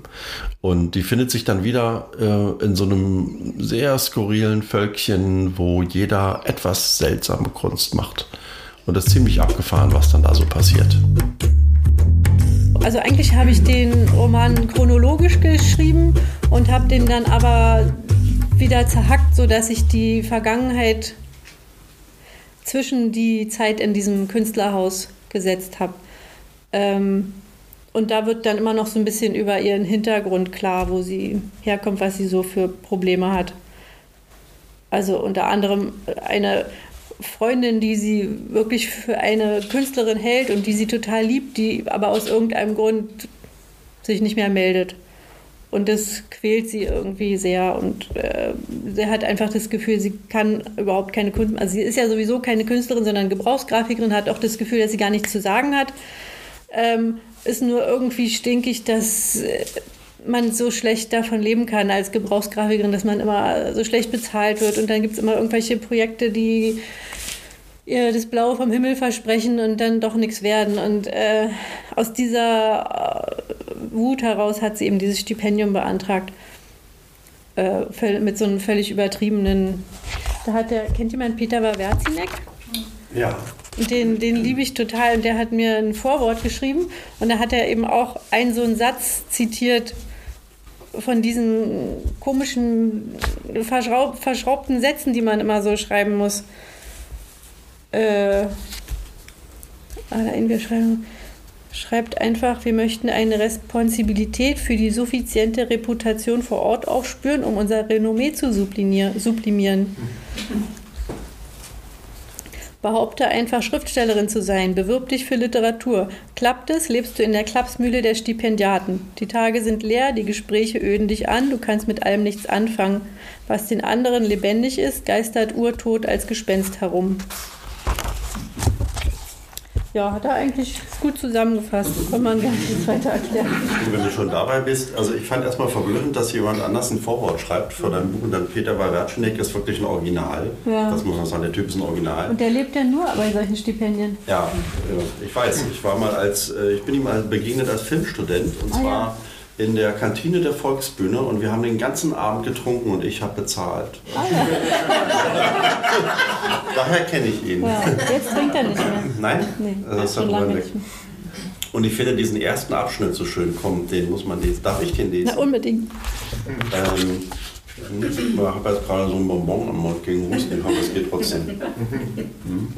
Speaker 2: Und die findet sich dann wieder äh, in so einem sehr skurrilen Völkchen, wo jeder etwas seltsame Kunst macht. Und das ist ziemlich abgefahren, was dann da so passiert.
Speaker 3: Also eigentlich habe ich den Roman chronologisch geschrieben und habe den dann aber wieder zerhackt, sodass ich die Vergangenheit zwischen die Zeit in diesem Künstlerhaus gesetzt habe. Ähm, und da wird dann immer noch so ein bisschen über ihren Hintergrund klar, wo sie herkommt, was sie so für Probleme hat. Also unter anderem eine Freundin, die sie wirklich für eine Künstlerin hält und die sie total liebt, die aber aus irgendeinem Grund sich nicht mehr meldet. Und das quält sie irgendwie sehr und äh, sie hat einfach das Gefühl, sie kann überhaupt keine Kunst, also sie ist ja sowieso keine Künstlerin, sondern Gebrauchsgrafikerin, hat auch das Gefühl, dass sie gar nichts zu sagen hat. Ähm, ist nur irgendwie stinkig, dass äh, man so schlecht davon leben kann als Gebrauchsgrafikerin, dass man immer so schlecht bezahlt wird und dann gibt es immer irgendwelche Projekte, die ihr das Blaue vom Himmel versprechen und dann doch nichts werden. Und äh, aus dieser Wut heraus hat sie eben dieses Stipendium beantragt. Äh, mit so einem völlig übertriebenen. Da hat der, kennt jemand Peter Wawerzinek?
Speaker 4: Ja.
Speaker 3: Den, den liebe ich total und der hat mir ein Vorwort geschrieben und da hat er eben auch einen so einen Satz zitiert von diesen komischen, verschraub, verschraubten Sätzen, die man immer so schreiben muss äh, wir schreiben, schreibt einfach, wir möchten eine Responsibilität für die suffiziente Reputation vor Ort aufspüren, um unser Renommee zu sublimieren. Behaupte einfach Schriftstellerin zu sein, bewirb dich für Literatur. Klappt es, lebst du in der Klapsmühle der Stipendiaten. Die Tage sind leer, die Gespräche öden dich an, du kannst mit allem nichts anfangen. Was den anderen lebendig ist, geistert urtot als Gespenst herum. Ja, hat er eigentlich gut zusammengefasst. Kann man gar nicht weiter erklären.
Speaker 2: Wenn du schon dabei bist, also ich fand erstmal verblüffend, dass jemand anders ein Vorwort schreibt für dein Buch und dann Peter Wawertschenek ist wirklich ein Original. Ja. Das muss man sagen, der Typ ist ein Original.
Speaker 3: Und der lebt ja nur bei solchen Stipendien.
Speaker 2: Ja, ich weiß. Ich war mal als, äh, ich bin ihm mal begegnet als Filmstudent und ah, zwar ja in der Kantine der Volksbühne und wir haben den ganzen Abend getrunken und ich habe bezahlt. Ah, ja. Daher kenne ich ihn.
Speaker 3: Ja, jetzt trinkt er nicht mehr.
Speaker 2: Nein? Nee, das ist schon lange weg. Und ich finde diesen ersten Abschnitt so schön. Komm, den muss man lesen. Darf ich den lesen?
Speaker 3: Na, unbedingt.
Speaker 2: Ähm, ich habe jetzt gerade so ein Bonbon am Mund gegen Husten, aber es geht trotzdem. Hm.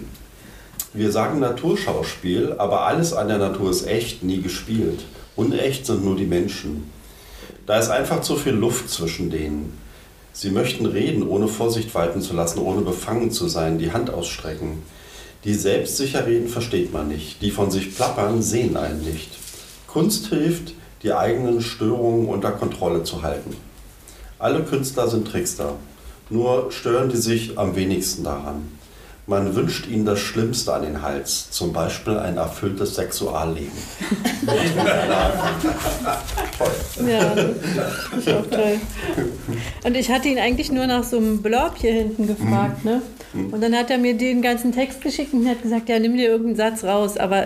Speaker 2: Wir sagen Naturschauspiel, aber alles an der Natur ist echt, nie gespielt. Unecht sind nur die Menschen. Da ist einfach zu viel Luft zwischen denen. Sie möchten reden, ohne Vorsicht walten zu lassen, ohne befangen zu sein, die Hand ausstrecken. Die selbstsicher reden, versteht man nicht. Die von sich plappern, sehen einen nicht. Kunst hilft, die eigenen Störungen unter Kontrolle zu halten. Alle Künstler sind Trickster, nur stören die sich am wenigsten daran. Man wünscht ihnen das Schlimmste an den Hals, zum Beispiel ein erfülltes Sexualleben.
Speaker 3: Ja, das ist auch toll. Und ich hatte ihn eigentlich nur nach so einem Blurb hier hinten gefragt, ne? Mhm. Und dann hat er mir den ganzen Text geschickt und hat gesagt, ja, nimm dir irgendeinen Satz raus. Aber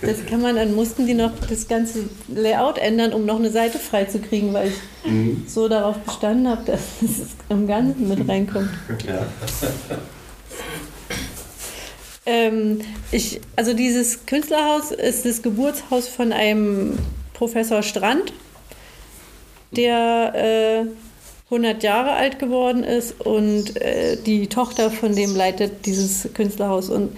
Speaker 3: das kann man, dann mussten die noch das ganze Layout ändern, um noch eine Seite freizukriegen, weil ich mhm. so darauf bestanden habe, dass es im Ganzen mit reinkommt. Ja. Ähm, ich, also dieses Künstlerhaus ist das Geburtshaus von einem Professor Strand, der äh, 100 Jahre alt geworden ist und äh, die Tochter von dem leitet dieses Künstlerhaus. Und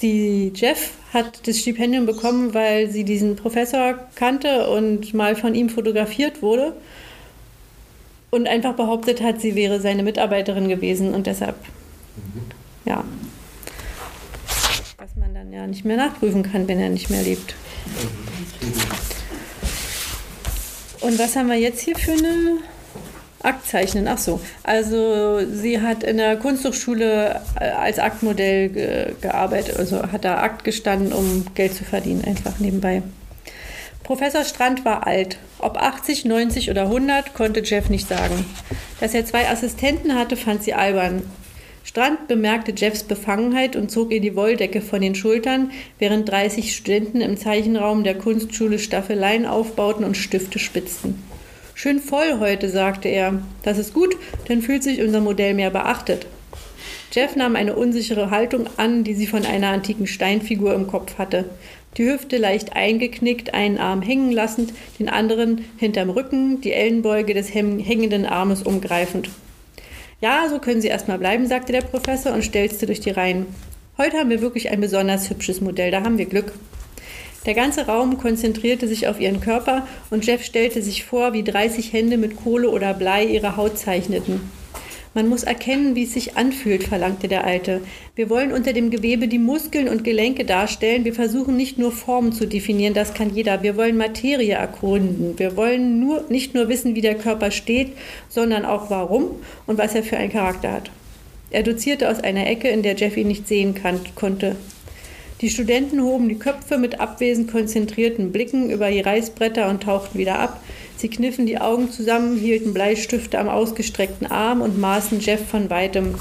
Speaker 3: die Jeff hat das Stipendium bekommen, weil sie diesen Professor kannte und mal von ihm fotografiert wurde und einfach behauptet hat, sie wäre seine Mitarbeiterin gewesen und deshalb, mhm. ja ja nicht mehr nachprüfen kann, wenn er nicht mehr lebt. Und was haben wir jetzt hier für eine Aktzeichnen? Ach so, also sie hat in der Kunsthochschule äh, als Aktmodell ge gearbeitet, also hat da Akt gestanden, um Geld zu verdienen, einfach nebenbei. Professor Strand war alt. Ob 80, 90 oder 100, konnte Jeff nicht sagen. Dass er zwei Assistenten hatte, fand sie albern. Strand bemerkte Jeffs Befangenheit und zog ihr die Wolldecke von den Schultern, während 30 Studenten im Zeichenraum der Kunstschule Staffeleien aufbauten und Stifte spitzten. Schön voll heute, sagte er. Das ist gut, dann fühlt sich unser Modell mehr beachtet. Jeff nahm eine unsichere Haltung an, die sie von einer antiken Steinfigur im Kopf hatte. Die Hüfte leicht eingeknickt, einen Arm hängen lassend, den anderen hinterm Rücken, die Ellenbeuge des hängenden Armes umgreifend. Ja, so können Sie erstmal bleiben, sagte der Professor und stelzte durch die Reihen. Heute haben wir wirklich ein besonders hübsches Modell, da haben wir Glück. Der ganze Raum konzentrierte sich auf ihren Körper und Jeff stellte sich vor, wie 30 Hände mit Kohle oder Blei ihre Haut zeichneten. Man muss erkennen, wie es sich anfühlt, verlangte der Alte. Wir wollen unter dem Gewebe die Muskeln und Gelenke darstellen. Wir versuchen nicht nur Formen zu definieren, das kann jeder. Wir wollen Materie erkunden. Wir wollen nur, nicht nur wissen, wie der Körper steht, sondern auch warum und was er für einen Charakter hat. Er dozierte aus einer Ecke, in der Jeff ihn nicht sehen kann, konnte. Die Studenten hoben die Köpfe mit abwesend konzentrierten Blicken über die Reißbretter und tauchten wieder ab. Sie kniffen die Augen zusammen, hielten Bleistifte am ausgestreckten Arm und maßen Jeff von weitem.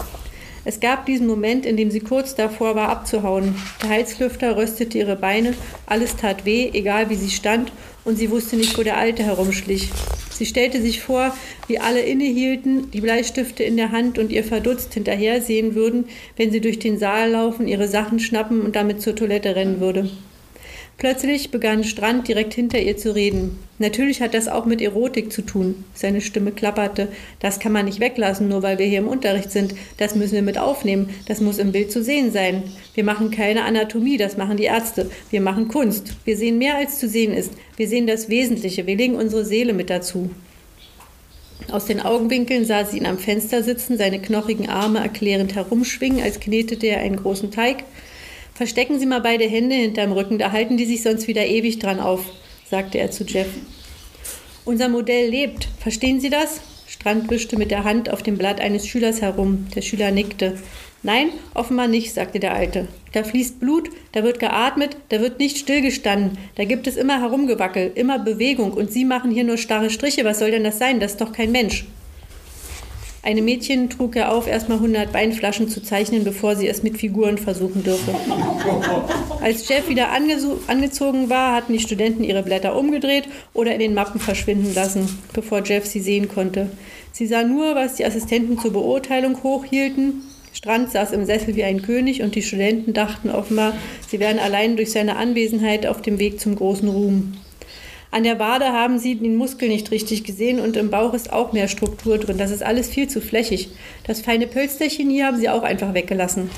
Speaker 3: Es gab diesen Moment, in dem sie kurz davor war, abzuhauen. Der Heizlüfter röstete ihre Beine, alles tat weh, egal wie sie stand, und sie wusste nicht, wo der Alte herumschlich. Sie stellte sich vor, wie alle innehielten, die Bleistifte in der Hand und ihr verdutzt hinterhersehen würden, wenn sie durch den Saal laufen, ihre Sachen schnappen und damit zur Toilette rennen würde. Plötzlich begann Strand direkt hinter ihr zu reden. Natürlich hat das auch mit Erotik zu tun. Seine Stimme klapperte. Das kann man nicht weglassen, nur weil wir hier im Unterricht sind. Das müssen wir mit aufnehmen. Das muss im Bild zu sehen sein. Wir machen keine Anatomie, das machen die Ärzte. Wir machen Kunst. Wir sehen mehr, als zu sehen ist. Wir sehen das Wesentliche. Wir legen unsere Seele mit dazu. Aus den Augenwinkeln sah sie ihn am Fenster sitzen, seine knochigen Arme erklärend herumschwingen, als knetete er einen großen Teig. Verstecken Sie mal beide Hände hinterm Rücken, da halten die sich sonst wieder ewig dran auf, sagte er zu Jeff. Unser Modell lebt, verstehen Sie das? Strand wischte mit der Hand auf dem Blatt eines Schülers herum. Der Schüler nickte. Nein, offenbar nicht, sagte der Alte. Da fließt Blut, da wird geatmet, da wird nicht stillgestanden, da gibt es immer Herumgewackel, immer Bewegung und Sie machen hier nur starre Striche. Was soll denn das sein? Das ist doch kein Mensch. Einem Mädchen trug er auf, erstmal 100 Weinflaschen zu zeichnen, bevor sie es mit Figuren versuchen dürfe. Als Jeff wieder angezogen war, hatten die Studenten ihre Blätter umgedreht oder in den Mappen verschwinden lassen, bevor Jeff sie sehen konnte. Sie sah nur, was die Assistenten zur Beurteilung hochhielten. Strand saß im Sessel wie ein König und die Studenten dachten offenbar, sie wären allein durch seine Anwesenheit auf dem Weg zum großen Ruhm. An der Wade haben sie den Muskel nicht richtig gesehen und im Bauch ist auch mehr Struktur drin. Das ist alles viel zu flächig. Das feine Pölsterchen hier haben sie auch einfach weggelassen.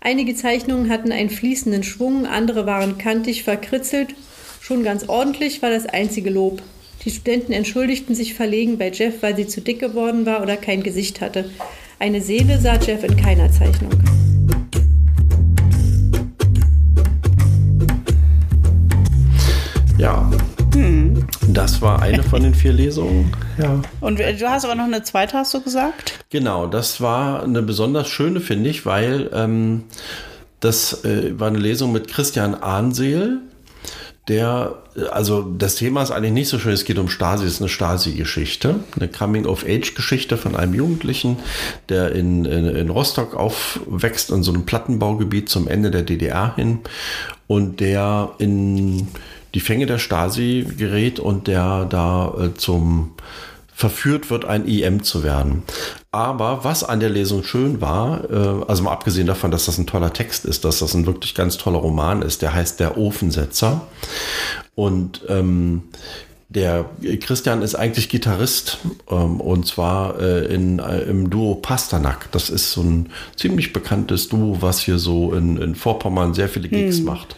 Speaker 3: Einige Zeichnungen hatten einen fließenden Schwung, andere waren kantig verkritzelt. Schon ganz ordentlich war das einzige Lob. Die Studenten entschuldigten sich verlegen bei Jeff, weil sie zu dick geworden war oder kein Gesicht hatte. Eine Seele sah Jeff in keiner Zeichnung.
Speaker 2: Das war eine von den vier Lesungen. Ja.
Speaker 1: Und du hast aber noch eine zweite, hast du gesagt?
Speaker 2: Genau, das war eine besonders schöne, finde ich, weil ähm, das äh, war eine Lesung mit Christian Ahnseel. Der, also das Thema ist eigentlich nicht so schön, es geht um Stasi, es ist eine Stasi-Geschichte, eine Coming-of-Age-Geschichte von einem Jugendlichen, der in, in, in Rostock aufwächst, in so einem Plattenbaugebiet zum Ende der DDR hin und der in die Fänge der Stasi gerät und der da äh, zum verführt wird, ein IM zu werden. Aber was an der Lesung schön war, äh, also mal abgesehen davon, dass das ein toller Text ist, dass das ein wirklich ganz toller Roman ist, der heißt Der Ofensetzer. Und ähm, der Christian ist eigentlich Gitarrist ähm, und zwar äh, in, äh, im Duo Pasternak. Das ist so ein ziemlich bekanntes Duo, was hier so in, in Vorpommern sehr viele Gigs hm. macht.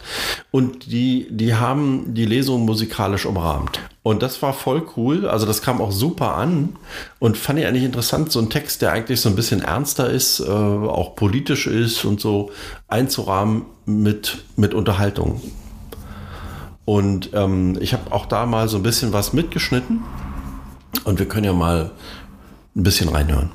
Speaker 2: Und die, die haben die Lesung musikalisch umrahmt. Und das war voll cool. Also das kam auch super an und fand ich eigentlich interessant, so ein Text, der eigentlich so ein bisschen ernster ist, äh, auch politisch ist und so einzurahmen mit, mit Unterhaltung. Und ähm, ich habe auch da mal so ein bisschen was mitgeschnitten. Und wir können ja mal ein bisschen reinhören.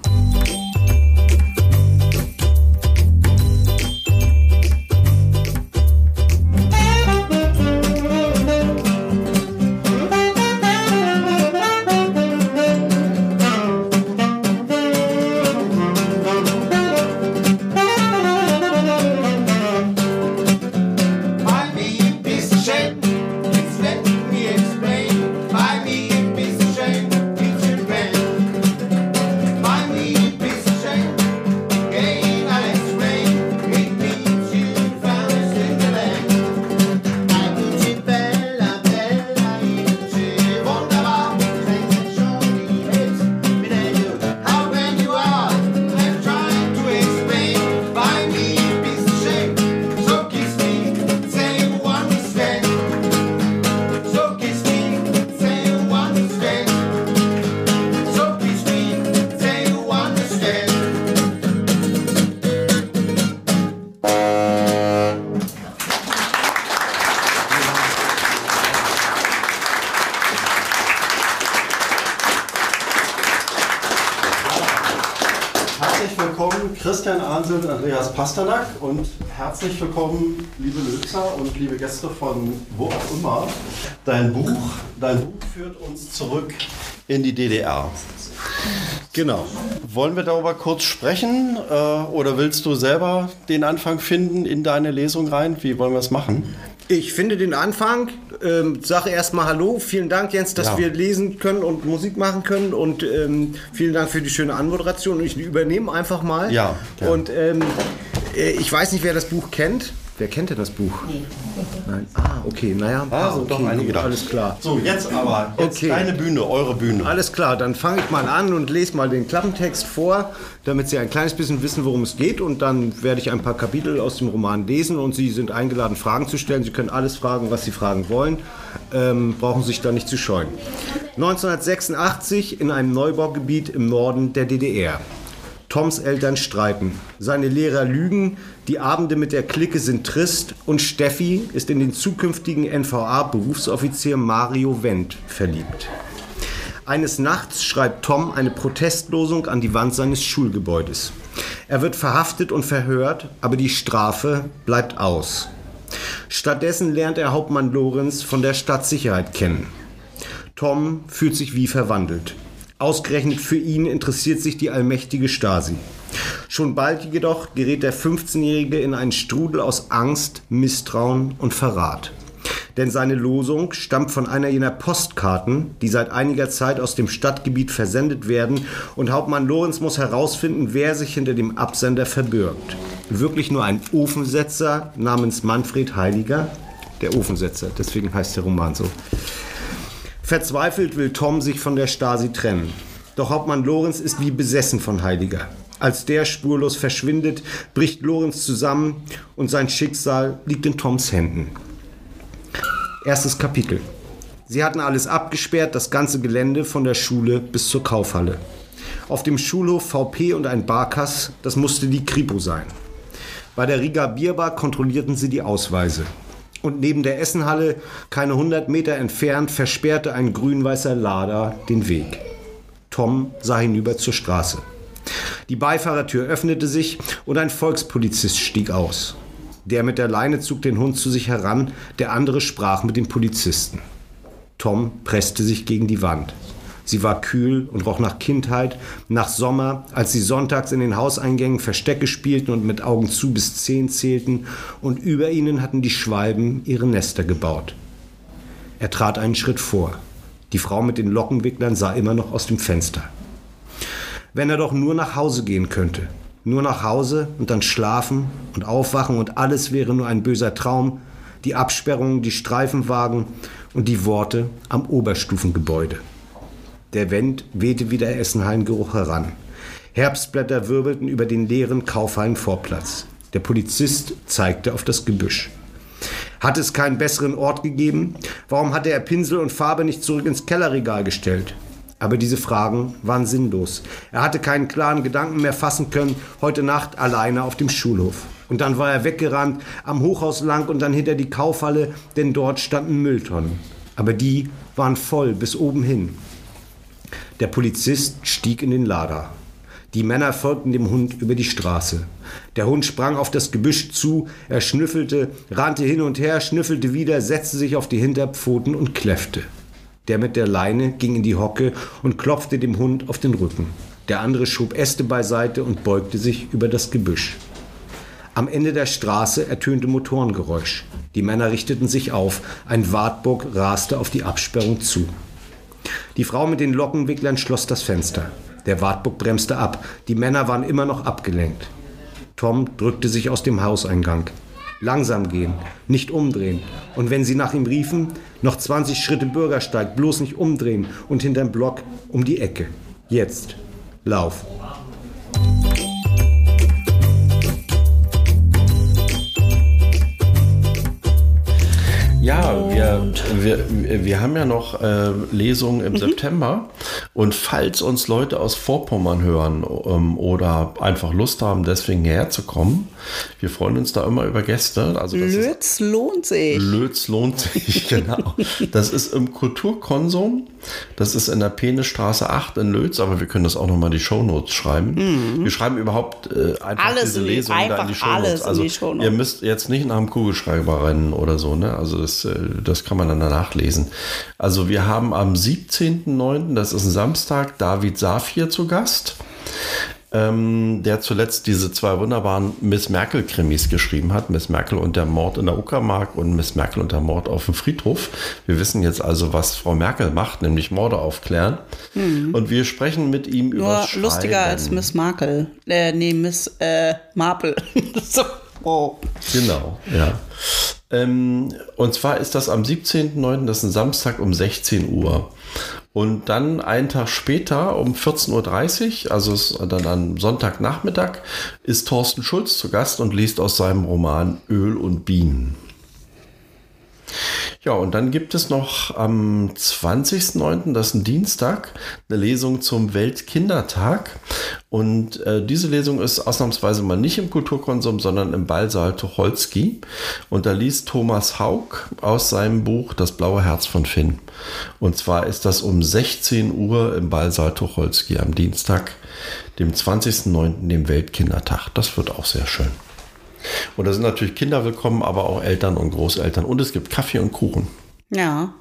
Speaker 5: Pasternak und herzlich willkommen, liebe Lözer und liebe Gäste von wo auch immer. Dein Buch, dein Buch führt uns zurück in die DDR. Genau. Wollen wir darüber kurz sprechen äh, oder willst du selber den Anfang finden in deine Lesung rein? Wie wollen wir es machen?
Speaker 6: Ich finde den Anfang, ähm, sage erstmal Hallo, vielen Dank Jens, dass
Speaker 5: Ja.
Speaker 6: wir lesen können und Musik machen können und ähm, vielen Dank für die schöne Anmoderation. Ich übernehme einfach mal.
Speaker 5: Ja, ja.
Speaker 6: Und ähm, äh, ich weiß nicht, wer das Buch kennt. Wer kennt denn das Buch? Nein. Ah, okay, naja. ein
Speaker 5: Ah,
Speaker 6: paar,
Speaker 5: sind doch
Speaker 6: okay,
Speaker 5: einige da.
Speaker 6: Alles klar.
Speaker 5: So, jetzt aber, jetzt
Speaker 6: Okay.
Speaker 5: deine Bühne, eure Bühne.
Speaker 6: Alles klar, dann fange ich mal an und lese mal den Klappentext vor, damit Sie ein kleines bisschen wissen, worum es geht. Und dann werde ich ein paar Kapitel aus dem Roman lesen und Sie sind eingeladen, Fragen zu stellen. Sie können alles fragen, was Sie fragen wollen. Ähm, brauchen sich da nicht zu scheuen. 1986 in einem Neubaugebiet im Norden der DDR. Toms Eltern streiten. Seine Lehrer lügen, die Abende mit der Clique sind trist und Steffi ist in den zukünftigen NVA-Berufsoffizier Mario Wendt verliebt. Eines Nachts schreibt Tom eine Protestlosung an die Wand seines Schulgebäudes. Er wird verhaftet und verhört, aber die Strafe bleibt aus. Stattdessen lernt er Hauptmann Lorenz von der Stadtsicherheit kennen. Tom fühlt sich wie verwandelt. Ausgerechnet für ihn interessiert sich die allmächtige Stasi. Schon bald jedoch gerät der 15-Jährige in einen Strudel aus Angst, Misstrauen und Verrat. Denn seine Losung stammt von einer jener Postkarten, die seit einiger Zeit aus dem Stadtgebiet versendet werden und Hauptmann Lorenz muss herausfinden, wer sich hinter dem Absender verbirgt. Wirklich nur ein Ofensetzer namens Manfred Heiliger? Der Ofensetzer, deswegen heißt der Roman so. Verzweifelt will Tom sich von der Stasi trennen. Doch Hauptmann Lorenz ist wie besessen von Heiliger. Als der spurlos verschwindet, bricht Lorenz zusammen und sein Schicksal liegt in Toms Händen. Erstes Kapitel. Sie hatten alles abgesperrt, das ganze Gelände von der Schule bis zur Kaufhalle. Auf dem Schulhof VP und ein Barkass, das musste die Kripo sein. Bei der Riga Bierbar kontrollierten sie die Ausweise. Und neben der Essenhalle, keine 100 Meter entfernt, versperrte ein grün-weißer Lader den Weg. Tom sah hinüber zur Straße. Die Beifahrertür öffnete sich und ein Volkspolizist stieg aus. Der mit der Leine zog den Hund zu sich heran, der andere sprach mit dem Polizisten. Tom presste sich gegen die Wand. Sie war kühl und roch nach Kindheit, nach Sommer, als sie sonntags in den Hauseingängen Verstecke spielten und mit Augen zu bis zehn zählten, und über ihnen hatten die Schwalben ihre Nester gebaut. Er trat einen Schritt vor. Die Frau mit den Lockenwicklern sah immer noch aus dem Fenster. Wenn er doch nur nach Hause gehen könnte. Nur nach Hause und dann schlafen und aufwachen und alles wäre nur ein böser Traum. Die Absperrungen, die Streifenwagen und die Worte am Oberstufengebäude. Der Wind wehte wieder Essenhallengeruch heran. Herbstblätter wirbelten über den leeren Kaufhallenvorplatz. Der Polizist zeigte auf das Gebüsch. Hat es keinen besseren Ort gegeben? Warum hatte er Pinsel und Farbe nicht zurück ins Kellerregal gestellt? Aber diese Fragen waren sinnlos. Er hatte keinen klaren Gedanken mehr fassen können, heute Nacht alleine auf dem Schulhof. Und dann war er weggerannt, am Hochhaus lang und dann hinter die Kaufhalle, denn dort standen Mülltonnen. Aber die waren voll bis oben hin. Der Polizist stieg in den Lader. Die Männer folgten dem Hund über die Straße. Der Hund sprang auf das Gebüsch zu, er schnüffelte, rannte hin und her, schnüffelte wieder, setzte sich auf die Hinterpfoten und kläffte. Der mit der Leine ging in die Hocke und klopfte dem Hund auf den Rücken. Der andere schob Äste beiseite und beugte sich über das Gebüsch. Am Ende der Straße ertönte Motorengeräusch. Die Männer richteten sich auf. Ein Wartburg raste auf die Absperrung zu. Die Frau mit den Lockenwicklern schloss das Fenster. Der Wartburg bremste ab. Die Männer waren immer noch abgelenkt. Tom drückte sich aus dem Hauseingang. Langsam gehen, nicht umdrehen. Und wenn sie nach ihm riefen, noch 20 Schritte Bürgersteig, bloß nicht umdrehen und hinterm Block um die Ecke. Jetzt. Lauf.
Speaker 2: Ja, wir, wir, wir haben ja noch äh, Lesungen im September. Und falls uns Leute aus Vorpommern hören ähm, oder einfach Lust haben, deswegen herzukommen, wir freuen uns da immer über Gäste. Also das ist
Speaker 1: Lötz lohnt sich.
Speaker 2: Lötz lohnt sich, genau. Das ist im Kulturkonsum. Das ist in der Penestraße 8 in Lötz, aber wir können das auch nochmal in die Shownotes schreiben. Wir schreiben überhaupt äh, einfach
Speaker 1: Alles
Speaker 2: diese
Speaker 1: in die-
Speaker 2: da in die Shownotes. Also
Speaker 1: die Shownotes.
Speaker 2: ihr müsst jetzt nicht nach dem Kugelschreiber rennen oder so, ne? Also das, äh, das kann man dann danach lesen. Also wir haben am 17.09., das ist ein Samstag, David Safir zu Gast ähm, der zuletzt diese zwei wunderbaren Miss Merkel-Krimis geschrieben hat. Miss Merkel und der Mord in der Uckermark und Miss Merkel und der Mord auf dem Friedhof. Wir wissen jetzt also, was Frau Merkel macht, nämlich Morde aufklären. Und wir sprechen mit ihm über
Speaker 1: Hm. Nur lustiger als Miss Markle. Äh, nee, Miss äh, Marple. so. Oh.
Speaker 2: Genau, ja. Ähm, und zwar ist das am 17.09., das ist ein Samstag um 16 Uhr. Und dann einen Tag später um 14.30 Uhr, also dann am Sonntagnachmittag, ist Thorsten Schulz zu Gast und liest aus seinem Roman Öl und Bienen. Ja, und dann gibt es noch am 20.09., das ist ein Dienstag, eine Lesung zum Weltkindertag. Und äh, diese Lesung ist ausnahmsweise mal nicht im Kulturkonsum, sondern im Ballsaal Tucholsky. Und da liest Thomas Haug aus seinem Buch Das blaue Herz von Finn. Und zwar ist das um 16 Uhr im Ballsaal Tucholsky am Dienstag, dem 20.09., dem Weltkindertag. Das wird auch sehr schön. Und da sind natürlich Kinder willkommen, aber auch Eltern und Großeltern. Und es gibt Kaffee und Kuchen.
Speaker 1: Ja,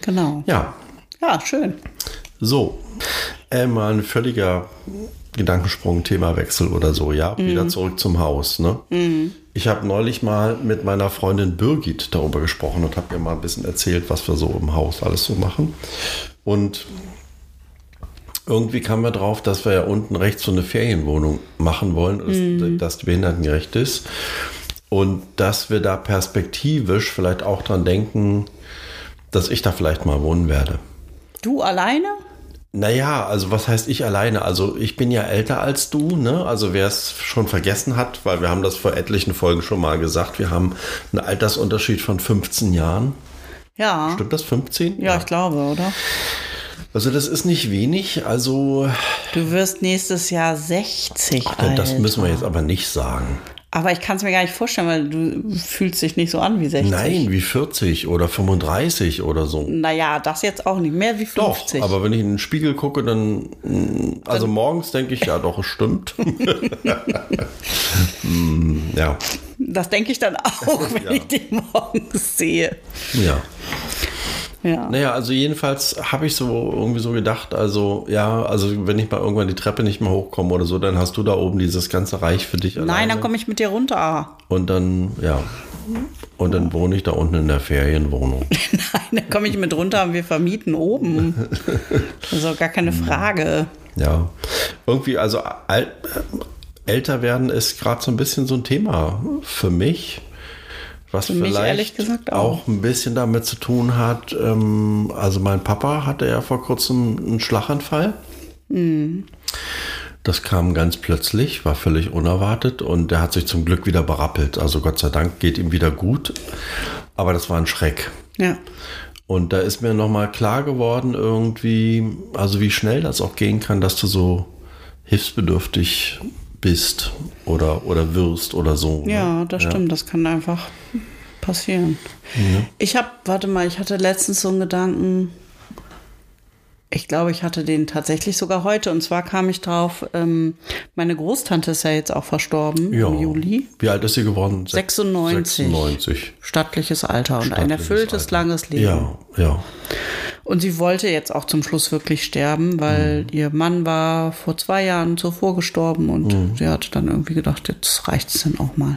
Speaker 1: genau.
Speaker 2: Ja,
Speaker 1: Ja, schön.
Speaker 2: so. Äh, mal ein völliger Gedankensprung, Themawechsel oder so. Ja, wieder zurück zum Haus. Ne? Ich habe neulich mal mit meiner Freundin Birgit darüber gesprochen und habe ihr mal ein bisschen erzählt, was wir so im Haus alles so machen. Und irgendwie kamen wir drauf, dass wir ja unten rechts so eine Ferienwohnung machen wollen, dass, dass die behindertengerecht ist. Und dass wir da perspektivisch vielleicht auch dran denken, dass ich da vielleicht mal wohnen werde.
Speaker 1: Du alleine?
Speaker 2: Naja, also was heißt ich alleine? Also ich bin ja älter als du, ne? Also wer es schon vergessen hat, weil wir haben das vor etlichen Folgen schon mal gesagt, wir haben einen Altersunterschied von 15 Jahren.
Speaker 1: Ja.
Speaker 2: Stimmt das 15?
Speaker 1: Ja, ich glaube, oder?
Speaker 2: Also das ist nicht wenig, also
Speaker 1: Du wirst nächstes Jahr 60.
Speaker 2: das
Speaker 1: Alter.
Speaker 2: müssen wir jetzt aber nicht sagen.
Speaker 1: Aber ich kann es mir gar nicht vorstellen, weil du fühlst dich nicht so an wie 60.
Speaker 2: Nein, wie 40 oder 35 oder so.
Speaker 1: Naja, das jetzt auch nicht mehr wie
Speaker 2: Doch,
Speaker 1: 50.
Speaker 2: aber wenn ich in den Spiegel gucke, dann, also morgens denke ich, ja doch, es stimmt. Mm, ja,
Speaker 1: das denke ich dann auch, wenn
Speaker 2: Ja.
Speaker 1: ich den morgens sehe.
Speaker 2: ja.
Speaker 1: Ja.
Speaker 2: Naja, also jedenfalls habe ich so irgendwie so gedacht, also ja, also wenn ich mal irgendwann die Treppe nicht mehr hochkomme oder so, dann hast du da oben dieses ganze Reich für dich
Speaker 1: Nein,
Speaker 2: alleine.
Speaker 1: dann komme ich mit dir runter.
Speaker 2: Und dann, ja, und dann wohne ich da unten in der Ferienwohnung.
Speaker 1: Nein, dann komme ich mit runter und wir vermieten oben. Auch gar keine Frage.
Speaker 2: Ja, irgendwie, also al- äh, älter werden ist gerade so ein bisschen so ein Thema für mich. Was
Speaker 1: Für
Speaker 2: vielleicht
Speaker 1: ehrlich gesagt auch.
Speaker 2: auch ein bisschen damit zu tun hat. Ähm, also mein Papa hatte ja vor kurzem einen Schlaganfall.
Speaker 1: Mhm.
Speaker 2: Das kam ganz plötzlich, war völlig unerwartet und der hat sich zum Glück wieder berappelt. Also Gott sei Dank geht ihm wieder gut. Aber das war ein Schreck.
Speaker 1: Ja.
Speaker 2: Und da ist mir nochmal klar geworden, irgendwie, also wie schnell das auch gehen kann, dass du so hilfsbedürftig bist oder, oder wirst oder so. ne?
Speaker 1: Ja, das stimmt. Das kann einfach passieren. Ich habe, warte mal, ich hatte letztens so einen Gedanken. Ich glaube, ich hatte den tatsächlich sogar heute. Und zwar kam ich drauf, ähm, meine Großtante ist ja jetzt auch verstorben
Speaker 2: Ja.
Speaker 1: im Juli.
Speaker 2: Wie alt ist sie geworden? Sech-
Speaker 1: 96.
Speaker 2: 96.
Speaker 1: Stattliches Alter und ein
Speaker 2: Stattliches
Speaker 1: erfülltes,
Speaker 2: Alter.
Speaker 1: langes Leben.
Speaker 2: Ja, ja.
Speaker 1: Und sie wollte jetzt auch zum Schluss wirklich sterben, weil ihr Mann war vor zwei Jahren zuvor gestorben und sie hatte dann irgendwie gedacht, jetzt reicht es dann auch mal.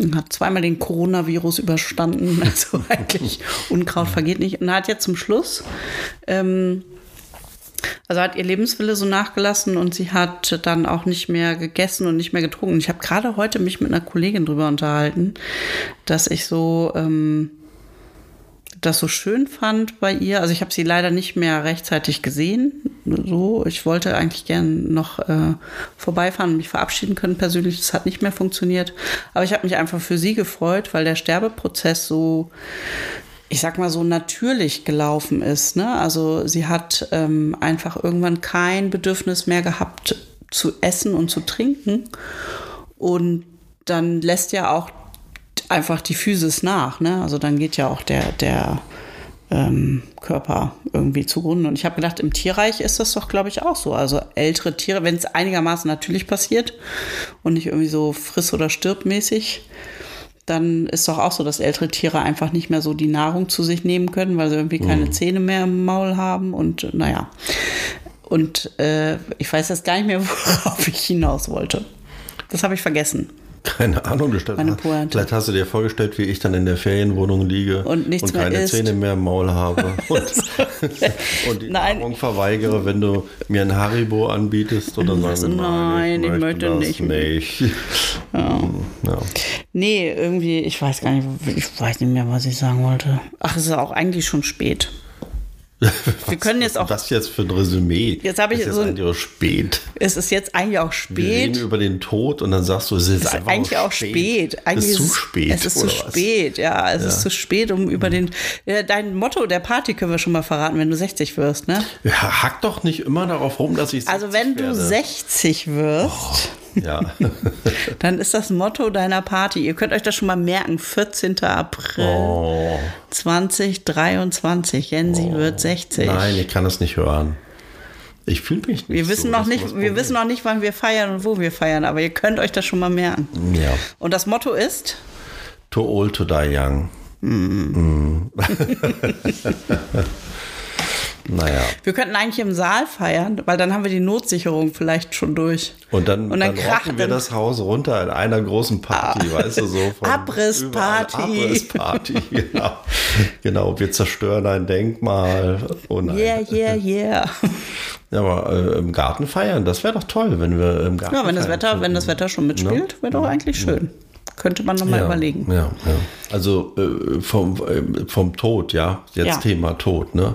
Speaker 1: Und hat zweimal den Coronavirus überstanden. Also eigentlich Unkraut vergeht nicht. Und hat jetzt zum Schluss, ähm, also hat ihr Lebenswille so nachgelassen und sie hat dann auch nicht mehr gegessen und nicht mehr getrunken. Ich habe gerade heute mich mit einer Kollegin drüber unterhalten, dass ich so, ähm, das so schön fand bei ihr. Also ich habe sie leider nicht mehr rechtzeitig gesehen. So, ich wollte eigentlich gern noch äh, vorbeifahren und mich verabschieden können persönlich. Das hat nicht mehr funktioniert. Aber ich habe mich einfach für sie gefreut, weil der Sterbeprozess so ich sag mal so natürlich gelaufen ist. Ne? Also sie hat ähm, einfach irgendwann kein Bedürfnis mehr gehabt zu essen und zu trinken. Und dann lässt ja auch einfach die Physis nach. Ne? Also dann geht ja auch der, der ähm, Körper irgendwie zugrunde. Und ich habe gedacht, im Tierreich ist das doch, glaube ich, auch so. Also ältere Tiere, wenn es einigermaßen natürlich passiert und nicht irgendwie so friss- oder stirbmäßig, dann ist doch auch so, dass ältere Tiere einfach nicht mehr so die Nahrung zu sich nehmen können, weil sie irgendwie keine Zähne mehr im Maul haben und naja. Und äh, ich weiß jetzt gar nicht mehr, worauf ich hinaus wollte. Das habe ich vergessen.
Speaker 2: Keine Ahnung, du stellst,
Speaker 1: Meine Pointe.
Speaker 2: vielleicht hast du dir vorgestellt, wie ich dann in der Ferienwohnung liege
Speaker 1: Und nichts mehr
Speaker 2: keine
Speaker 1: isst.
Speaker 2: Zähne mehr im Maul habe und, und die
Speaker 1: Nein.
Speaker 2: Nahrung verweigere, wenn du mir ein Haribo anbietest oder sagst,
Speaker 1: nein, ich möchte
Speaker 2: das
Speaker 1: nicht.
Speaker 2: nicht. Ja. Ja.
Speaker 1: Nee, irgendwie, ich weiß gar nicht, ich weiß nicht mehr, was ich sagen wollte. Ach, es ist auch eigentlich schon spät. Wir können jetzt auch,
Speaker 2: Was jetzt für ein Resümee?
Speaker 1: Jetzt habe ich
Speaker 2: ist jetzt
Speaker 1: so ein-
Speaker 2: eigentlich auch spät.
Speaker 1: es ist jetzt eigentlich auch
Speaker 2: Wir reden
Speaker 1: spät.
Speaker 2: über den Tod und dann sagst du, es ist,
Speaker 1: Es ist
Speaker 2: einfach
Speaker 1: eigentlich auch spät. Eigentlich
Speaker 2: es ist zu spät.
Speaker 1: Es ist zu spät, ja. Es ist zu spät, um über den. Ja, dein Motto der Party können wir schon mal verraten, wenn du 60 wirst, ne?
Speaker 2: Ja, hack doch nicht immer darauf rum, dass ich
Speaker 1: Also
Speaker 2: 60
Speaker 1: wenn du
Speaker 2: werde.
Speaker 1: 60 wirst,
Speaker 2: Ja.
Speaker 1: dann ist das Motto deiner Party. Ihr könnt euch das schon mal merken. 14. April
Speaker 2: Oh,
Speaker 1: 2023. Jensi wird 60.
Speaker 2: nein, ich kann das nicht hören. Ich fühle mich nicht
Speaker 1: Wir wissen
Speaker 2: so,
Speaker 1: noch nicht, wir wissen noch nicht, wann wir feiern und wo wir feiern, aber ihr könnt euch das schon mal merken.
Speaker 2: Ja.
Speaker 1: Und das Motto ist,
Speaker 2: Too old to die young. Mm. naja.
Speaker 1: wir könnten eigentlich im Saal feiern, weil dann haben wir die Notsicherung vielleicht schon durch.
Speaker 2: Und dann,
Speaker 1: Und dann
Speaker 2: dann, rocken wir das Haus runter in einer großen Party, weißt du, so von
Speaker 1: Abrissparty.
Speaker 2: überall. Abrissparty, genau. genau, wir zerstören ein Denkmal. Oh nein.
Speaker 1: Yeah, yeah, yeah.
Speaker 2: Ja, aber äh, im Garten feiern, das wäre doch toll, wenn wir im Garten
Speaker 1: Ja, wenn das
Speaker 2: feiern
Speaker 1: Wetter, wenn das Wetter schon mitspielt, wäre doch eigentlich schön. Könnte man noch mal
Speaker 2: ja,
Speaker 1: überlegen.
Speaker 2: Ja, ja. Also äh, vom, äh, vom Tod, ja, jetzt
Speaker 1: Ja.
Speaker 2: Thema Tod, ne?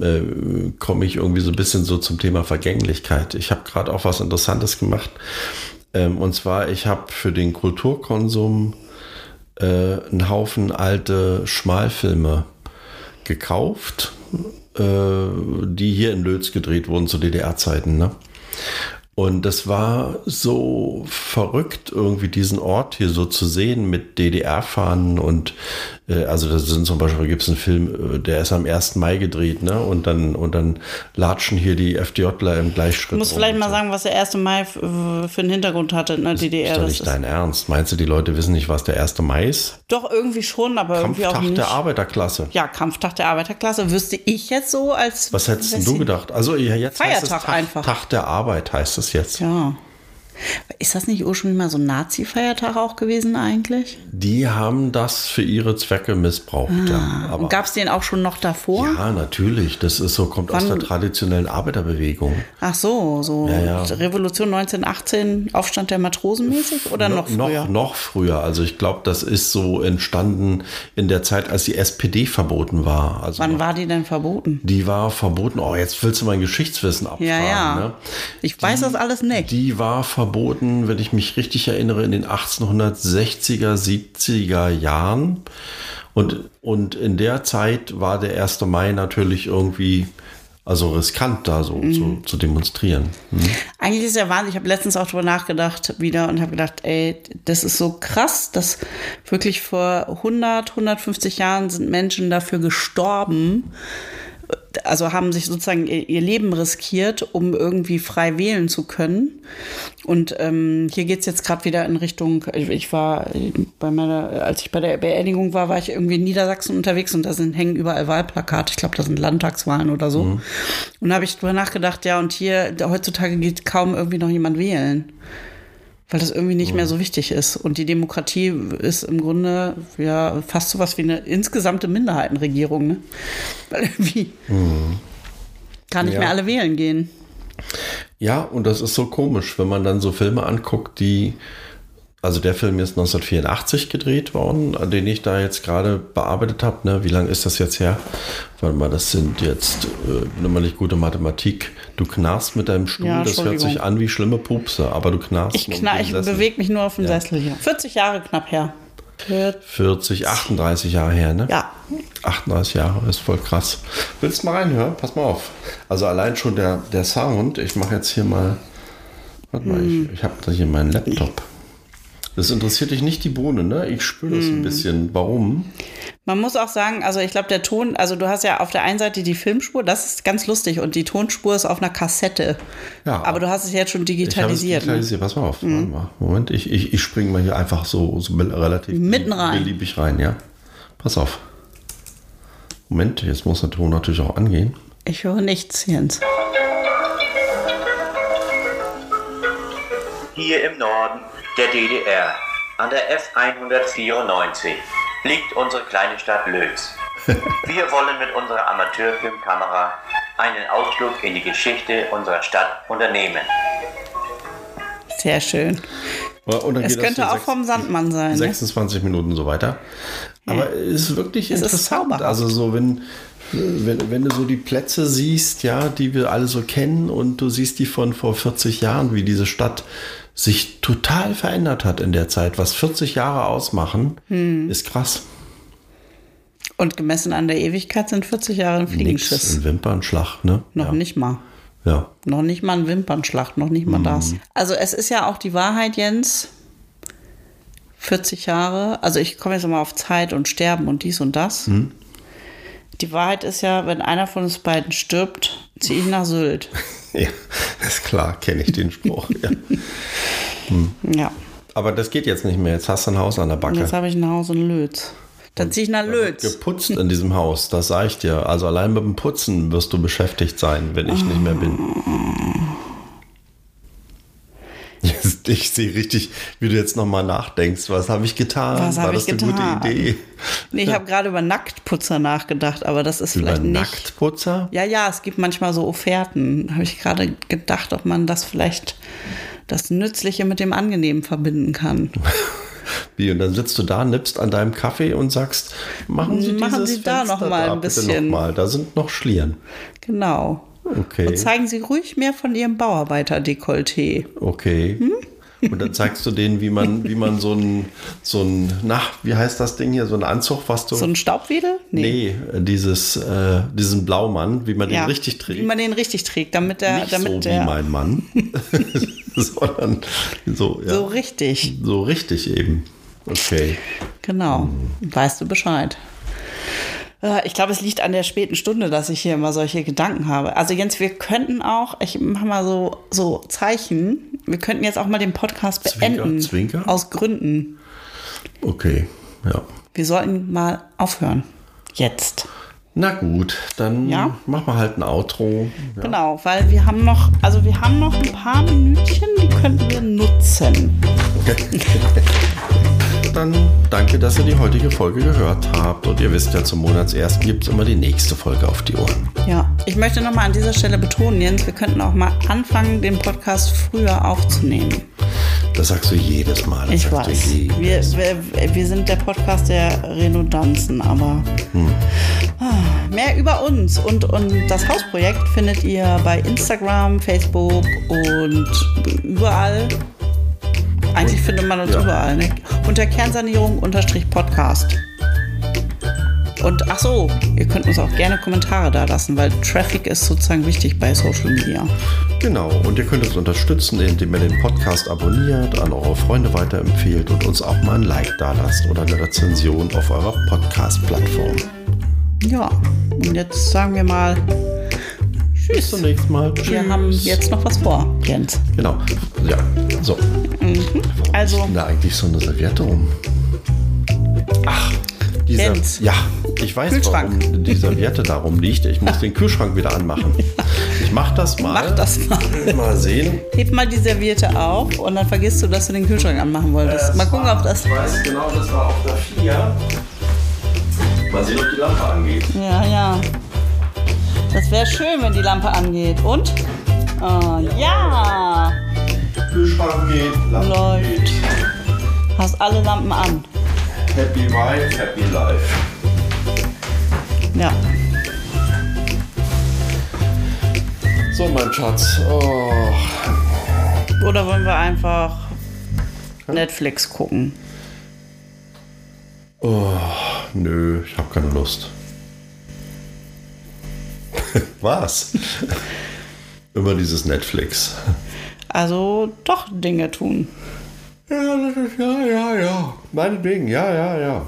Speaker 2: Äh, Komme ich irgendwie so ein bisschen so zum Thema Vergänglichkeit. Ich habe gerade auch was Interessantes gemacht. Ähm, und zwar, ich habe für den Kulturkonsum äh, einen Haufen alte Schmalfilme gekauft, äh, die hier in Lötz gedreht wurden zu DDR-Zeiten. Ne? Und das war so verrückt, irgendwie diesen Ort hier so zu sehen mit DDR-Fahnen und also da sind zum Beispiel gibt es einen Film, äh, der ist am 1. Mai gedreht, ne? Und dann und dann latschen hier die FDJler im Gleichschritt.
Speaker 1: Du musst vielleicht mal
Speaker 2: so.
Speaker 1: sagen, was der 1. Mai f- für einen Hintergrund hatte in der DDR.
Speaker 2: Ist doch
Speaker 1: Das
Speaker 2: nicht
Speaker 1: ist
Speaker 2: dein Ernst. Meinst du, die Leute wissen nicht, was der 1. Mai ist?
Speaker 1: doch irgendwie schon, aber irgendwie auch
Speaker 2: Kampftag
Speaker 1: nicht.
Speaker 2: der Arbeiterklasse.
Speaker 1: Ja, Kampftag der Arbeiterklasse wüsste ich jetzt so als.
Speaker 2: Was hättest du gedacht? Also ja, jetzt heißt es
Speaker 1: Feiertag
Speaker 2: Tag,
Speaker 1: einfach.
Speaker 2: Tag der Arbeit heißt es jetzt.
Speaker 1: Ja. Ist das nicht ursprünglich mal so ein Nazi-Feiertag auch gewesen eigentlich?
Speaker 2: Die haben das für ihre Zwecke missbraucht. ja. Aber
Speaker 1: Und gab es den auch schon noch davor?
Speaker 2: ja, natürlich. Das ist so, kommt aus
Speaker 1: Wann-
Speaker 2: der traditionellen Arbeiterbewegung.
Speaker 1: Ach so, so
Speaker 2: Ja, ja.
Speaker 1: Revolution 1918, Aufstand der Matrosen mäßig oder noch früher?
Speaker 2: Noch, noch früher. Also ich glaube, das ist so entstanden in der Zeit, als die SPD verboten war. Also
Speaker 1: Wann war die denn verboten?
Speaker 2: die war verboten. Oh, jetzt willst du mein Geschichtswissen abfragen.
Speaker 1: Ja, ja.
Speaker 2: Ne?
Speaker 1: Ich weiß das alles nicht.
Speaker 2: Die war verboten, wenn ich mich richtig erinnere, in den 1860er, 70er Jahren. Und, und in der Zeit war der 1. Mai natürlich irgendwie, also riskant da so
Speaker 1: Mhm.
Speaker 2: zu, zu demonstrieren. Hm?
Speaker 1: Eigentlich ist ja Wahnsinn. Ich habe letztens auch drüber nachgedacht wieder und habe gedacht, ey, das ist so krass, dass wirklich vor 100, 150 Jahren sind Menschen dafür gestorben, also haben sich sozusagen ihr ihr Leben riskiert, um irgendwie frei wählen zu können. Und ähm, hier geht's jetzt gerade wieder in Richtung, ich, ich war bei meiner, als ich bei der Beerdigung war, war ich irgendwie in Niedersachsen unterwegs und da sind hängen überall Wahlplakate. Ich glaube, das sind Landtagswahlen oder so. Und da habe ich drüber nachgedacht, ja, und hier da, heutzutage geht kaum irgendwie noch jemand wählen. Weil das irgendwie nicht mehr so wichtig ist. Und die Demokratie ist im Grunde ja fast so was wie eine insgesamte Minderheitenregierung, ne? Weil irgendwie kann nicht
Speaker 2: Ja.
Speaker 1: mehr alle wählen gehen.
Speaker 2: Ja, und das ist so komisch, wenn man dann so Filme anguckt, die Also der Film ist 1984 gedreht worden, an den ich da jetzt gerade bearbeitet habe. Ne? Wie lange ist das jetzt her? Warte mal, das sind jetzt äh, nicht gute Mathematik. Du knarrst mit deinem Stuhl,
Speaker 1: Ja,
Speaker 2: das hört sich an wie schlimme Pupse, aber du knarrst.
Speaker 1: Ich,
Speaker 2: nur
Speaker 1: kna
Speaker 2: mit
Speaker 1: ich bewege mich nur auf dem Sessel hier. 40 Jahre knapp her.
Speaker 2: 40, 38 Jahre her, ne?
Speaker 1: Ja.
Speaker 2: 38 Jahre ist voll krass. Willst du mal reinhören? Pass mal auf. Also allein schon der, der Sound. Ich mache jetzt hier mal. Warte mal,
Speaker 1: Hm.
Speaker 2: ich, ich habe da hier meinen Laptop. Das interessiert dich nicht die Bohne, ne? Ich spüre das
Speaker 1: Hm.
Speaker 2: ein bisschen. Warum?
Speaker 1: Man muss auch sagen, also ich glaube, der Ton, also du hast ja auf der einen Seite die Filmspur, das ist ganz lustig und die Tonspur ist auf einer Kassette.
Speaker 2: Ja,
Speaker 1: aber du hast es jetzt schon
Speaker 2: Ich habe es
Speaker 1: digitalisiert. ne?
Speaker 2: digitalisiert. Pass mal auf. Warte mal. Moment, ich, ich, ich springe mal hier einfach so, so relativ
Speaker 1: Mitten rein.
Speaker 2: beliebig rein, ja? Pass auf. Moment, jetzt muss der Ton natürlich auch angehen.
Speaker 1: Ich höre nichts, Jens.
Speaker 7: Hier im Norden der DDR, an der F194, liegt unsere kleine Stadt Lötz. Wir wollen mit unserer Amateurfilmkamera einen Ausflug in die Geschichte unserer Stadt unternehmen.
Speaker 1: Sehr schön.
Speaker 2: Und dann
Speaker 1: Es könnte auch
Speaker 2: sechs-
Speaker 1: vom Sandmann sein. Ne?
Speaker 2: 26 Minuten so weiter. Aber es ist wirklich
Speaker 1: Es ist
Speaker 2: interessant.
Speaker 1: zauberhaft.
Speaker 2: also so, wenn, wenn, wenn du so die Plätze siehst, ja, die wir alle so kennen und du siehst die von vor 40 Jahren, wie diese Stadt sich total verändert hat in der Zeit. Was 40 Jahre ausmachen,
Speaker 1: Hm.
Speaker 2: ist krass.
Speaker 1: Und gemessen an der Ewigkeit sind 40 Jahre ein
Speaker 2: Nix,
Speaker 1: Fliegenschiss.
Speaker 2: ein Wimpernschlag, ne?
Speaker 1: Noch
Speaker 2: ja.
Speaker 1: nicht mal.
Speaker 2: Ja.
Speaker 1: Noch nicht mal ein Wimpernschlag, noch nicht mal
Speaker 2: Mhm.
Speaker 1: das. Also es ist ja auch die Wahrheit, Jens. 40 Jahre, also ich komme jetzt mal auf Zeit und Sterben und dies und das.
Speaker 2: Mhm.
Speaker 1: Die Wahrheit ist ja, wenn einer von uns beiden stirbt, ziehe ich nach Sylt.
Speaker 2: ja, ist klar, kenne ich den Spruch. ja.
Speaker 1: Ja,
Speaker 2: Aber das geht jetzt nicht mehr. Jetzt hast du ein Haus an der Backe.
Speaker 1: jetzt habe ich ein Haus in Lötz. Dann ziehe ich nach Lötz.
Speaker 2: geputzt in diesem Haus, das sage ich dir. Also allein mit dem Putzen wirst du beschäftigt sein, wenn ich nicht mehr bin. Jetzt- Ich sehe richtig, wie du jetzt nochmal nachdenkst. Was habe ich getan?
Speaker 1: Was
Speaker 2: War
Speaker 1: habe
Speaker 2: das
Speaker 1: ich
Speaker 2: eine
Speaker 1: getan?
Speaker 2: gute Idee?
Speaker 1: Nee, ich habe gerade über Nacktputzer nachgedacht, aber das ist
Speaker 2: Über
Speaker 1: vielleicht nicht.
Speaker 2: Nacktputzer?
Speaker 1: Ja, ja, es gibt manchmal so Offerten. Habe ich gerade gedacht, ob man das vielleicht das Nützliche mit dem Angenehmen verbinden kann.
Speaker 2: Wie? Und dann sitzt du da, nippst an deinem Kaffee und sagst, machen Sie
Speaker 1: Machen
Speaker 2: dieses
Speaker 1: Sie da
Speaker 2: Fenster
Speaker 1: noch mal
Speaker 2: da
Speaker 1: ein bisschen.
Speaker 2: Noch mal. Da sind noch Schlieren.
Speaker 1: Genau.
Speaker 2: Okay.
Speaker 1: Und zeigen Sie ruhig mehr von Ihrem Bauarbeiter-Dekolleté.
Speaker 2: Okay.
Speaker 1: Hm?
Speaker 2: Und dann zeigst du denen, wie man, wie man so ein, so ein, na, wie heißt das Ding hier, so ein Anzug, was du.
Speaker 1: So ein Staubwedel?
Speaker 2: Nee, dieses, äh, diesen Blaumann, wie man den richtig trägt.
Speaker 1: Wie man den richtig trägt, damit der,
Speaker 2: Nicht
Speaker 1: damit
Speaker 2: so
Speaker 1: der
Speaker 2: wie mein Mann, sondern so, ja,
Speaker 1: so
Speaker 2: so.
Speaker 1: richtig.
Speaker 2: richtig eben. Okay.
Speaker 1: Genau.
Speaker 2: Hm.
Speaker 1: Weißt du Bescheid. Äh, Ich glaube, es liegt an der späten Stunde, dass ich hier immer solche Gedanken habe. Also Jens, wir könnten auch, ich mache mal so, so Zeichen, wir könnten jetzt auch mal den Podcast
Speaker 2: Zwinker,
Speaker 1: beenden.
Speaker 2: Zwinker?
Speaker 1: Aus Gründen.
Speaker 2: Okay, ja.
Speaker 1: Wir sollten mal aufhören. Jetzt.
Speaker 2: Na gut, dann
Speaker 1: Ja?
Speaker 2: machen wir halt ein Outro. Ja.
Speaker 1: Genau, weil wir haben noch, also wir haben noch ein paar Minütchen, die könnten wir nutzen.
Speaker 2: Dann danke, dass ihr die heutige Folge gehört habt. Und ihr wisst ja, zum Monatsersten gibt es immer die nächste Folge auf die Ohren.
Speaker 1: Ja, ich möchte nochmal an dieser Stelle betonen, Jens, wir könnten auch mal anfangen, den Podcast früher aufzunehmen.
Speaker 2: Das sagst du jedes Mal. Das
Speaker 1: Ich weiß. Wir, wir, wir sind der Podcast der Redundanzen, aber Ah, mehr über uns und, und das Hausprojekt findet ihr bei Instagram, Facebook und überall. Eigentlich findet man uns
Speaker 2: Ja.
Speaker 1: überall. Ne? Unter Kernsanierung-Podcast. Und ach so, ihr könnt uns auch gerne Kommentare da lassen, weil Traffic ist sozusagen wichtig bei Social Media.
Speaker 2: Genau, und ihr könnt uns unterstützen, indem ihr den Podcast abonniert, an eure Freunde weiterempfehlt und uns auch mal ein Like da lasst oder eine Rezension auf eurer Podcast-Plattform.
Speaker 1: Ja, und jetzt sagen wir mal
Speaker 2: Bis
Speaker 1: Tschüss.
Speaker 2: zum nächsten Mal.
Speaker 1: Wir
Speaker 2: Tschüss.
Speaker 1: haben jetzt noch was vor, Jens.
Speaker 2: Genau, ja, so.
Speaker 1: Also,
Speaker 2: Da eigentlich so eine Serviette rum. Ach, dieser, ja, ich weiß, warum die Serviette da rumliegt. Ich muss den Kühlschrank wieder anmachen. Ich mach das mal.
Speaker 1: mach das mal.
Speaker 2: Mal sehen.
Speaker 1: Heb mal die Serviette auf und dann vergisst du, dass du den Kühlschrank anmachen wolltest. Mal gucken, ob das.
Speaker 2: Ich weiß genau, das war auf der 4. Mal sehen, ob die Lampe angeht.
Speaker 1: Ja, ja. Das wäre schön, wenn die Lampe angeht. Und? Oh, ja!
Speaker 2: Kühlschrank geht, Lampe
Speaker 1: Läuft.
Speaker 2: geht.
Speaker 1: Hast alle Lampen an.
Speaker 5: Happy Wife, Happy Life.
Speaker 1: Ja.
Speaker 2: So, mein Schatz. Oh.
Speaker 1: Oder wollen wir einfach Netflix gucken?
Speaker 2: oh, nö, ich habe keine Lust. Was? Immer dieses Netflix.
Speaker 1: Also doch Dinge tun.
Speaker 2: Ja, ja, ja, ja. Meinetwegen, ja, ja, ja.